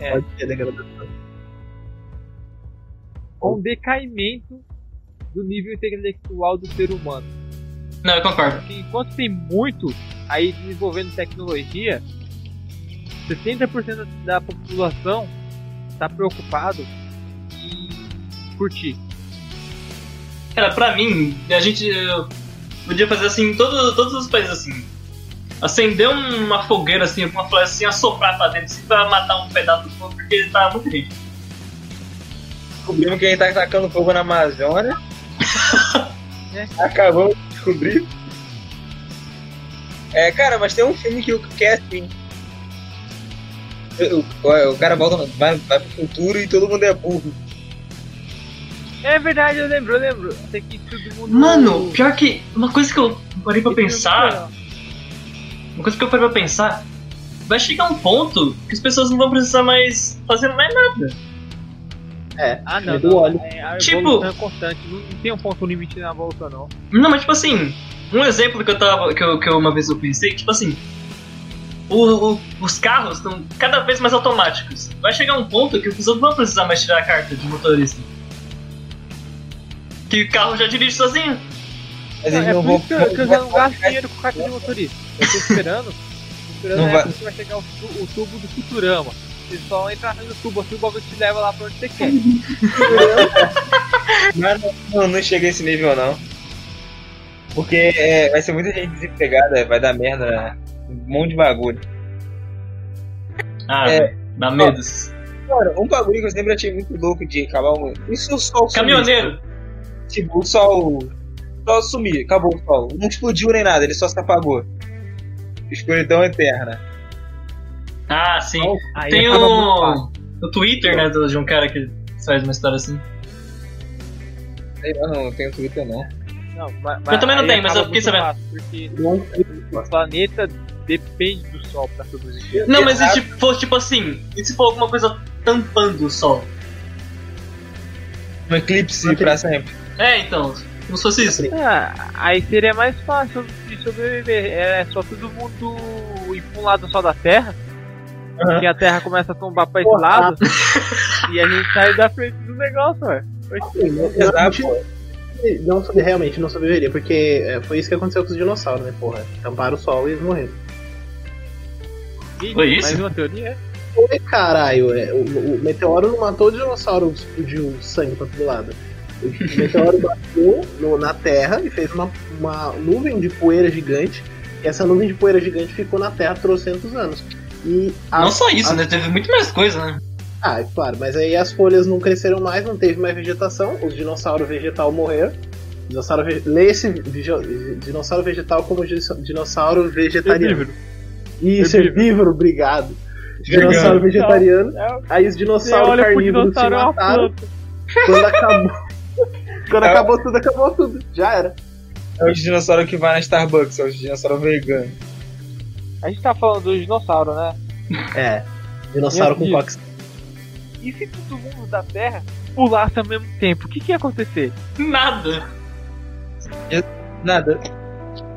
É.
Pode ser degradação.
com o decaimento do nível intelectual do ser humano.
Não, eu concordo.
Porque enquanto tem muito aí desenvolvendo tecnologia, 60% da população está preocupado em curtir.
Cara, pra mim, a gente podia fazer assim em todo, todos os países assim. Acender uma fogueira assim, uma flecha assim, assoprar pra dentro assim, pra matar um pedaço do fogo, porque tá muito gente.
Descobrimos que a gente tá tacando fogo na Amazônia. Acabamos de descobrir. É, cara, mas tem um filme que, que é assim. O, o- o cara volta, vai, vai pro futuro e todo mundo é burro.
É verdade, eu lembro, eu lembro. Até que todo mundo.
Mano, pior que uma coisa que eu parei pra
é
pensar, uma coisa que eu parei pra pensar, vai chegar um ponto que as pessoas não vão precisar mais fazer mais nada.
É,
Ah, não.
é do
não.
óleo.
É, a
Tipo-
é constante. Não, tem um ponto limite na volta, não.
Não, mas tipo assim, um exemplo que eu tava. que, eu, que eu uma vez eu pensei, tipo assim. o- o- os carros estão cada vez mais automáticos. Vai chegar um ponto que as pessoas não vão precisar mais tirar a carta de motorista. Que o carro já dirige sozinho.
Mas
Não,
eles
é
não
por isso que eu, que eu já não gasto dinheiro com carta de motorista. Eu tô esperando. tô esperando
Não
a
vai-
vai chegar o, o tubo do Futurama. Você só entra no tubo assim, o bagulho te leva lá pra onde você quer.
Não, não, não chega a esse nível, não. Porque é, vai ser muita gente desempregada, vai dar merda, um monte de bagulho.
Ah,
É.
velho, dá medo.
Cara, um bagulho que eu sempre achei muito louco de acabar o mundo. E se o sol?
Caminhoneiro.
Tipo, o sol. O sol sumir, acabou o sol. Não explodiu nem nada, ele só se apagou. Escuridão eterna.
Ah, sim.
Aí
Tem
muito fácil.
o, o Twitter, né, do- de um cara que faz uma história assim.
Sei lá, não, não tenho Twitter não.
Não, mas,
Eu também não tenho, mas eu fiquei sabendo.
Porque o planeta depende do Sol pra sobreviver.
Não, mas e se fosse tipo assim, e se for alguma coisa tampando o sol?
Um eclipse pra sempre.
É, então, como se fosse isso.
Ah, aí seria mais fácil de sobreviver. É só todo mundo ir pra um lado só da Terra.
Aham.
Que a Terra começa a tombar pra esse
Porra.
lado. e a gente sai da frente do negócio, ué.
assim, não,
Exato.
não, não, realmente não sobreviveria, porque é, foi isso que aconteceu com os dinossauros, né, porra? Tamparam o sol e eles morreram.
Foi isso?
Mais uma teoria?
Foi, caralho, é, o, o meteoro não matou o dinossauro, explodiu sangue pra todo lado. O meteoro bateu no- na Terra e fez uma, uma nuvem de poeira gigante. E essa nuvem de poeira gigante ficou na Terra trocentos anos. E a-
Não só isso,
a-
né? Teve muito mais coisa, né?
Ah, é claro, mas aí as folhas não cresceram mais, não teve mais vegetação, os dinossauros vegetal morreram. Dinossauro ve... Lê esse dinossauro vegetal como di- dinossauro vegetariano. Isso,
Herbívoro.
herbívoro, obrigado. Dinossauro vegetariano.
É,
Aí os dinossauros carnívoros se
dinossauro é uma
mataram. Quando acabou. Quando
É.
acabou tudo, acabou tudo. Já era.
É os dinossauros que vai na Starbucks, é os dinossauros veganos.
A gente tá falando do dinossauro, né?
É. Dinossauro com cox.
E se todo mundo da Terra pulasse ao mesmo tempo, o que, que ia acontecer?
Nada.
Nada.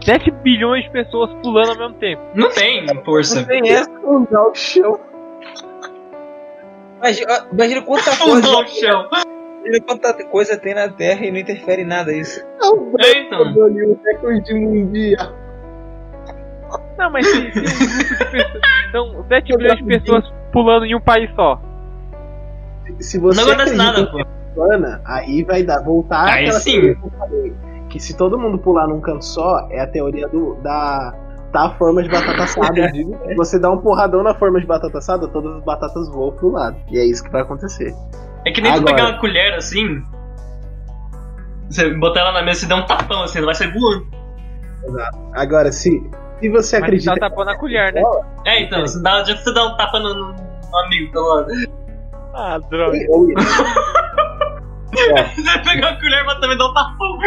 7 bilhões de pessoas pulando ao mesmo tempo.
Não tem força.
Não tem essa.
Afundar o chão.
Imagina, imagina quanta coisa,
o chão.
imagina quanta coisa tem na Terra e não interfere em nada isso.
É, então.
ali o recorde mundial.
Não, mas se, se um grupo de pessoas. São 7 bilhões de pessoas pulando em um país só.
Se você
Não acontece nada, pô.
plana, aí vai dar voltar
Aí
àquela
sim.
que eu falei, que se todo mundo pular num canto só, é a teoria do da da forma de batata assada. Se você dá um porradão na forma de batata assada, todas as batatas voam pro lado. E é isso que vai acontecer.
É que nem tu
Agora.
pegar uma colher assim. Você botar ela na mesa e dar um tapão assim, ela vai sair voando.
Agora, se, se você
Mas
acredita.
tá tapando a colher, né?
É, então, você dá, já você dá um tapa no, no- amigo tá lá.
Ah, droga.
Você pegar a colher, mas também dá um tapão.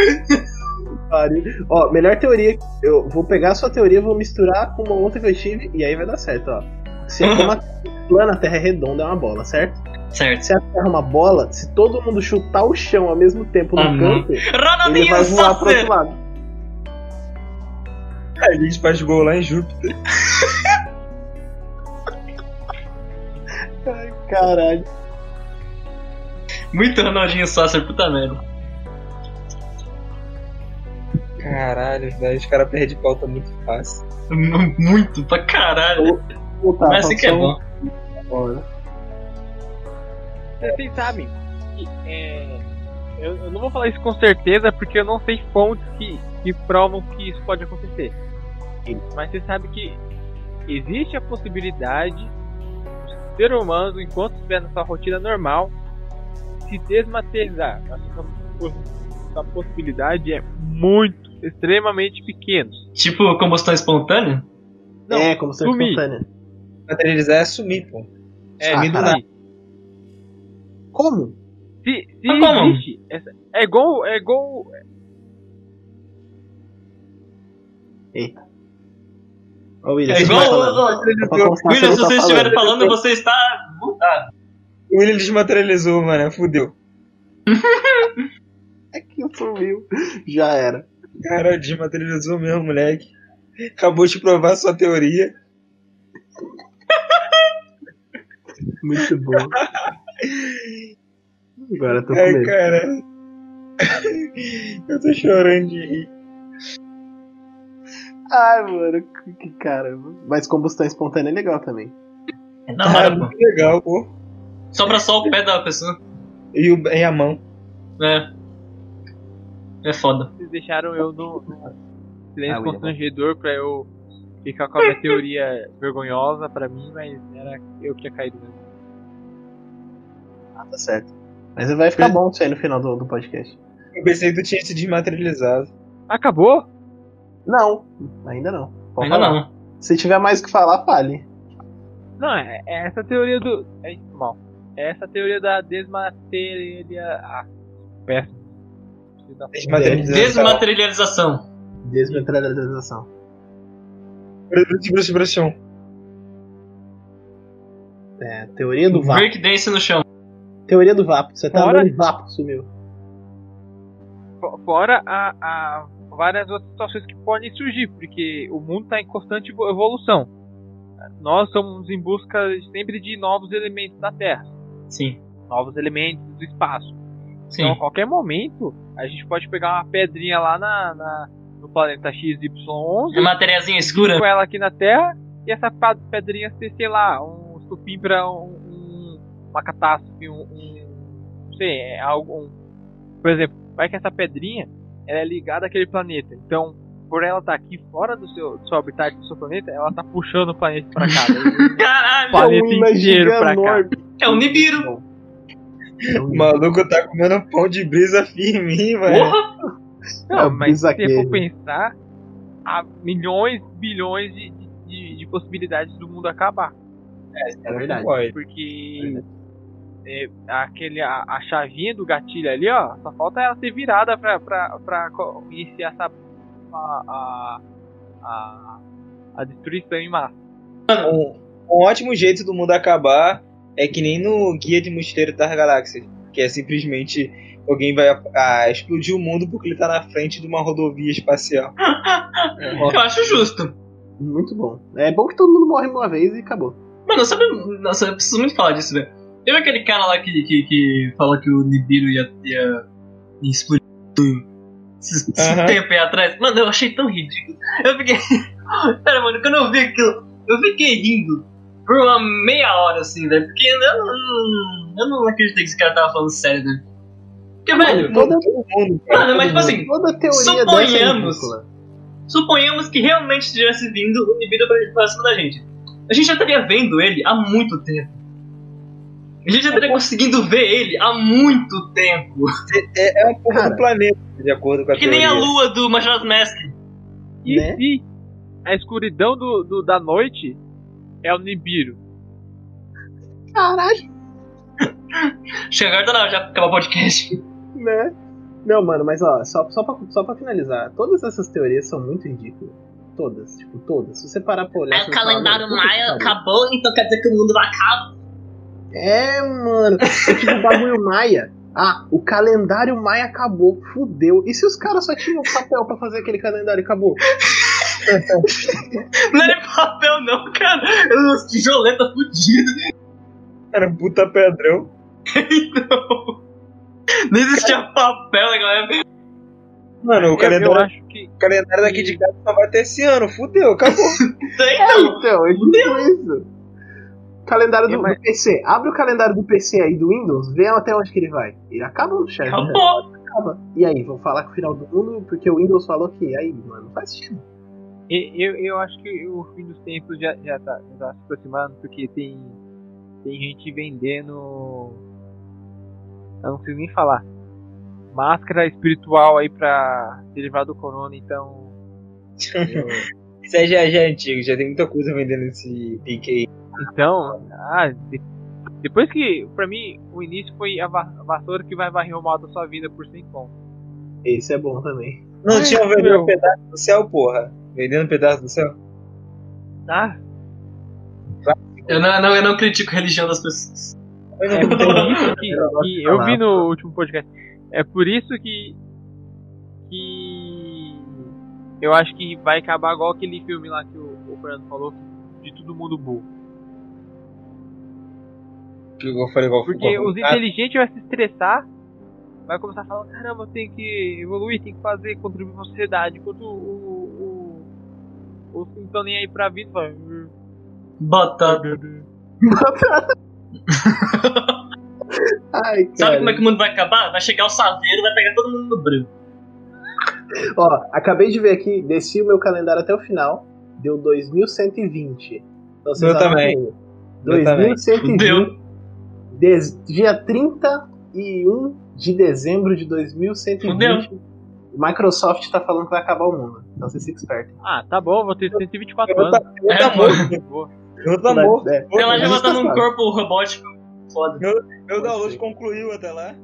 Ó, melhor teoria. Eu vou pegar a sua teoria, vou misturar com uma outra que eu tive e aí vai dar certo, ó. Se é como a Terra é plana, a Terra é redonda, é uma bola, certo?
Certo.
Se a Terra é uma bola, se todo mundo chutar o chão ao mesmo tempo no
Uhum.
canto, ele
Ronaldinho
vai voar pro outro lado.
A gente faz gol lá em Júpiter.
Ai, caralho.
Muito Ronaldinho Sasser, puta merda.
Caralho, velho, os caras perdem pauta muito fácil.
M- Muito, pra caralho.
Puta,
Mas assim que é bom.
Vocês sabem que é, eu, eu não vou falar isso com certeza porque eu não sei fontes que, que provam que isso pode acontecer. Mas você sabe que existe a possibilidade do ser humano, enquanto estiver na sua rotina normal, se desmaterializar. Essa, essa possibilidade é muito, extremamente pequena.
Tipo, combustão espontânea?
Não,
é, como ser
sumir.
espontânea.
Materializar é sumir, pô.
É,
Ah,
me
caralho. Como?
Se, se
como?
existe, essa- é igual, é igual
Ô, William,
É igual.
tá
William, se
não
você
tá
estiver
falando.
você está mutado.
O William desmaterializou, mano, fudeu.
É que sumiu. Já era.
Cara, desmaterializou mesmo, moleque. Acabou de provar sua teoria.
Muito bom. Agora eu tô com
Ai,
medo.
cara. Eu tô chorando de rir.
Ai, mano, que- caramba. Mas combustão espontânea é legal também.
É da
Ah,
hora, pô.
muito legal, pô.
Sobra só o pé da pessoa.
E, o, e a mão.
É. É foda.
Vocês deixaram eu no, no
Ah,
silêncio
William.
constrangedor pra eu ficar com a minha teoria vergonhosa pra mim, mas era eu que tinha caído mesmo.
Ah, tá certo. Mas vai ficar bom isso aí no final do, do podcast.
Eu pensei que tu tinha se desmaterializado.
Acabou?
Não, ainda não. Pode
Ainda
falar.
não.
Se tiver mais o que falar, fale.
Não, é, é essa teoria do. É, mal. É essa teoria da desmaterialização. Ah, puta.
Desmaterialização.
Desmaterialização.
Desmaterialização.
Desmaterialização.
É, teoria do vapo.
Breakdance no chão.
Teoria do vapo. Você tá
Fora-
no vapo, sumiu.
Fo- Fora a, a várias outras situações que podem surgir, porque o mundo está em constante evo- evolução. Nós somos em busca sempre de novos elementos da Terra,
Sim.
novos elementos do espaço.
Sim.
Então, a qualquer momento, a gente pode pegar uma pedrinha lá na, na- no planeta XY11,
É materiazinha escura.
com ela aqui na Terra, e essa pedrinha ser, sei lá, um estupim para um, um- uma catástrofe, um, um- não sei, é algo, um- por exemplo, vai que essa pedrinha ela é ligada àquele planeta, então por ela estar aqui fora do seu, do seu habitat do seu planeta, ela tá puxando o planeta para cá, né?
Caralho.
planeta
É um
inteiro pra cá.
É o Nibiru.
É um
O maluco tá comendo pão de brisa firme.
Porra.
Não,
É o
mas se
bisaqueiro.
for pensar, há milhões, bilhões de, de, de possibilidades do mundo acabar.
É verdade.
Pode.
Porque é, aquele, a, a chavinha do gatilho ali, ó, só falta ela ser virada pra, pra, pra iniciar essa, a, a, a, a destruição em massa.
Um, um ótimo jeito do mundo acabar é que nem no Guia de Mosteiro das Galáxias. Que é simplesmente alguém vai ah, explodir o mundo porque ele tá na frente de uma rodovia espacial.
Eu acho justo.
Muito bom. É bom que todo mundo morre uma vez e acabou.
Mano, sabe. Nossa, eu preciso muito falar disso, velho. Lembra aquele cara lá que, que, que falou que o Nibiru ia, ia, explodir esse, esse
Aham.
tempo aí atrás? Mano, eu achei tão ridículo. Eu fiquei. Cara, mano, quando eu vi aquilo, eu fiquei rindo por uma meia hora, assim, velho. Porque eu não, eu não acreditei que esse cara tava falando sério, né? Porque, velho,
Toda,
Todo mundo,
mano, mas tipo assim,
toda teoria
Suponhamos.
dessa é
suponhamos que realmente tivesse vindo o Nibiru pra, pra cima da gente. A gente já estaria vendo ele há muito tempo. A gente já estaria conseguindo ver ele há muito tempo.
mundo. É, é um pouco do planeta, de acordo com a
Que nem a
teoria.
lua do Majora's Mask.
E
Né?
se a escuridão do, do- da noite é o Nibiru?
Caralho,
Chega agora tá na hora de acabar o podcast.
né? Não, mano, mas ó, só, só, pra, só pra finalizar, todas essas teorias são muito ridículas. Todas, tipo, todas. Se você parar pra olhar.
Aí
você
o
vai
calendário Maia acabou, então quer dizer que o mundo acaba.
É, mano. É tipo o bagulho Maia. Ah, o calendário Maia acabou. Fudeu. E se os caras só tinham papel pra fazer aquele calendário e acabou?
Não era papel, não, cara. Era umas tijoletas fodidas.
Era um puta pedrão.
Não. Nem existia papel naquela época.
Mano, o calendário,
acho que.
o calendário daqui de casa só vai ter esse ano. Fudeu, acabou.
Tem,
É,
não.
então, é tipo isso. Calendário do, do PC. Abre o calendário do PC aí do Windows, vê até onde que ele vai. Ele acaba no chat.
Acabou.
Acaba. E aí, vão falar que o final do mundo, porque o Windows falou que aí, mano, não faz sentido.
Eu, eu acho que o fim dos tempos já, já, tá, já tá se aproximando, porque tem, tem gente vendendo. Eu não consigo nem falar. Máscara espiritual aí pra se livrar do corona, então. eu-
Isso aí já, já é antigo, já tem muita coisa vendendo esse pique aí.
Então, ah, de- depois que, pra mim, o início foi a, va- a vassoura que vai varrer o mal da sua vida por 100 conto.
Esse é bom também.
Não
Ai,
tinha vendendo
meu.
um pedaço do céu, porra. Vendendo um pedaço do céu.
Ah,
Eu não, não, eu não critico a religião das pessoas.
É por isso que, que eu vi no último podcast. É por isso que. que. Eu acho que vai acabar igual aquele filme lá que o, o Fernando falou, de todo mundo burro.
Que eu falei igual
Porque os inteligentes vão se estressar, vai começar a falar, caramba, tem que evoluir, tem que fazer, contribuir pra sociedade, enquanto o. o, o os que não estão nem aí pra vida, vai.
Batata.
Ai, cara.
Sabe como é que o mundo vai acabar? Vai chegar o saveiro, vai pegar todo mundo no breu.
Ó, acabei de ver aqui, desci o meu calendário até o final, deu 2120. Então vocês
Meu também.
anotem aí.
Meu também.
2120,
Deu.
Des- dia 31 de dezembro de 2120. Microsoft tá falando que vai acabar o mundo. Então vocês ficam espertos.
Ah, tá bom, vou ter 124
Eu
anos.
tá, eu
É,
tá morto.
Boa.
Eu tá morto.
É.
Ela já
Mas
vai estar
tá
num corpo robótico. Foda.
Meu download concluiu até lá.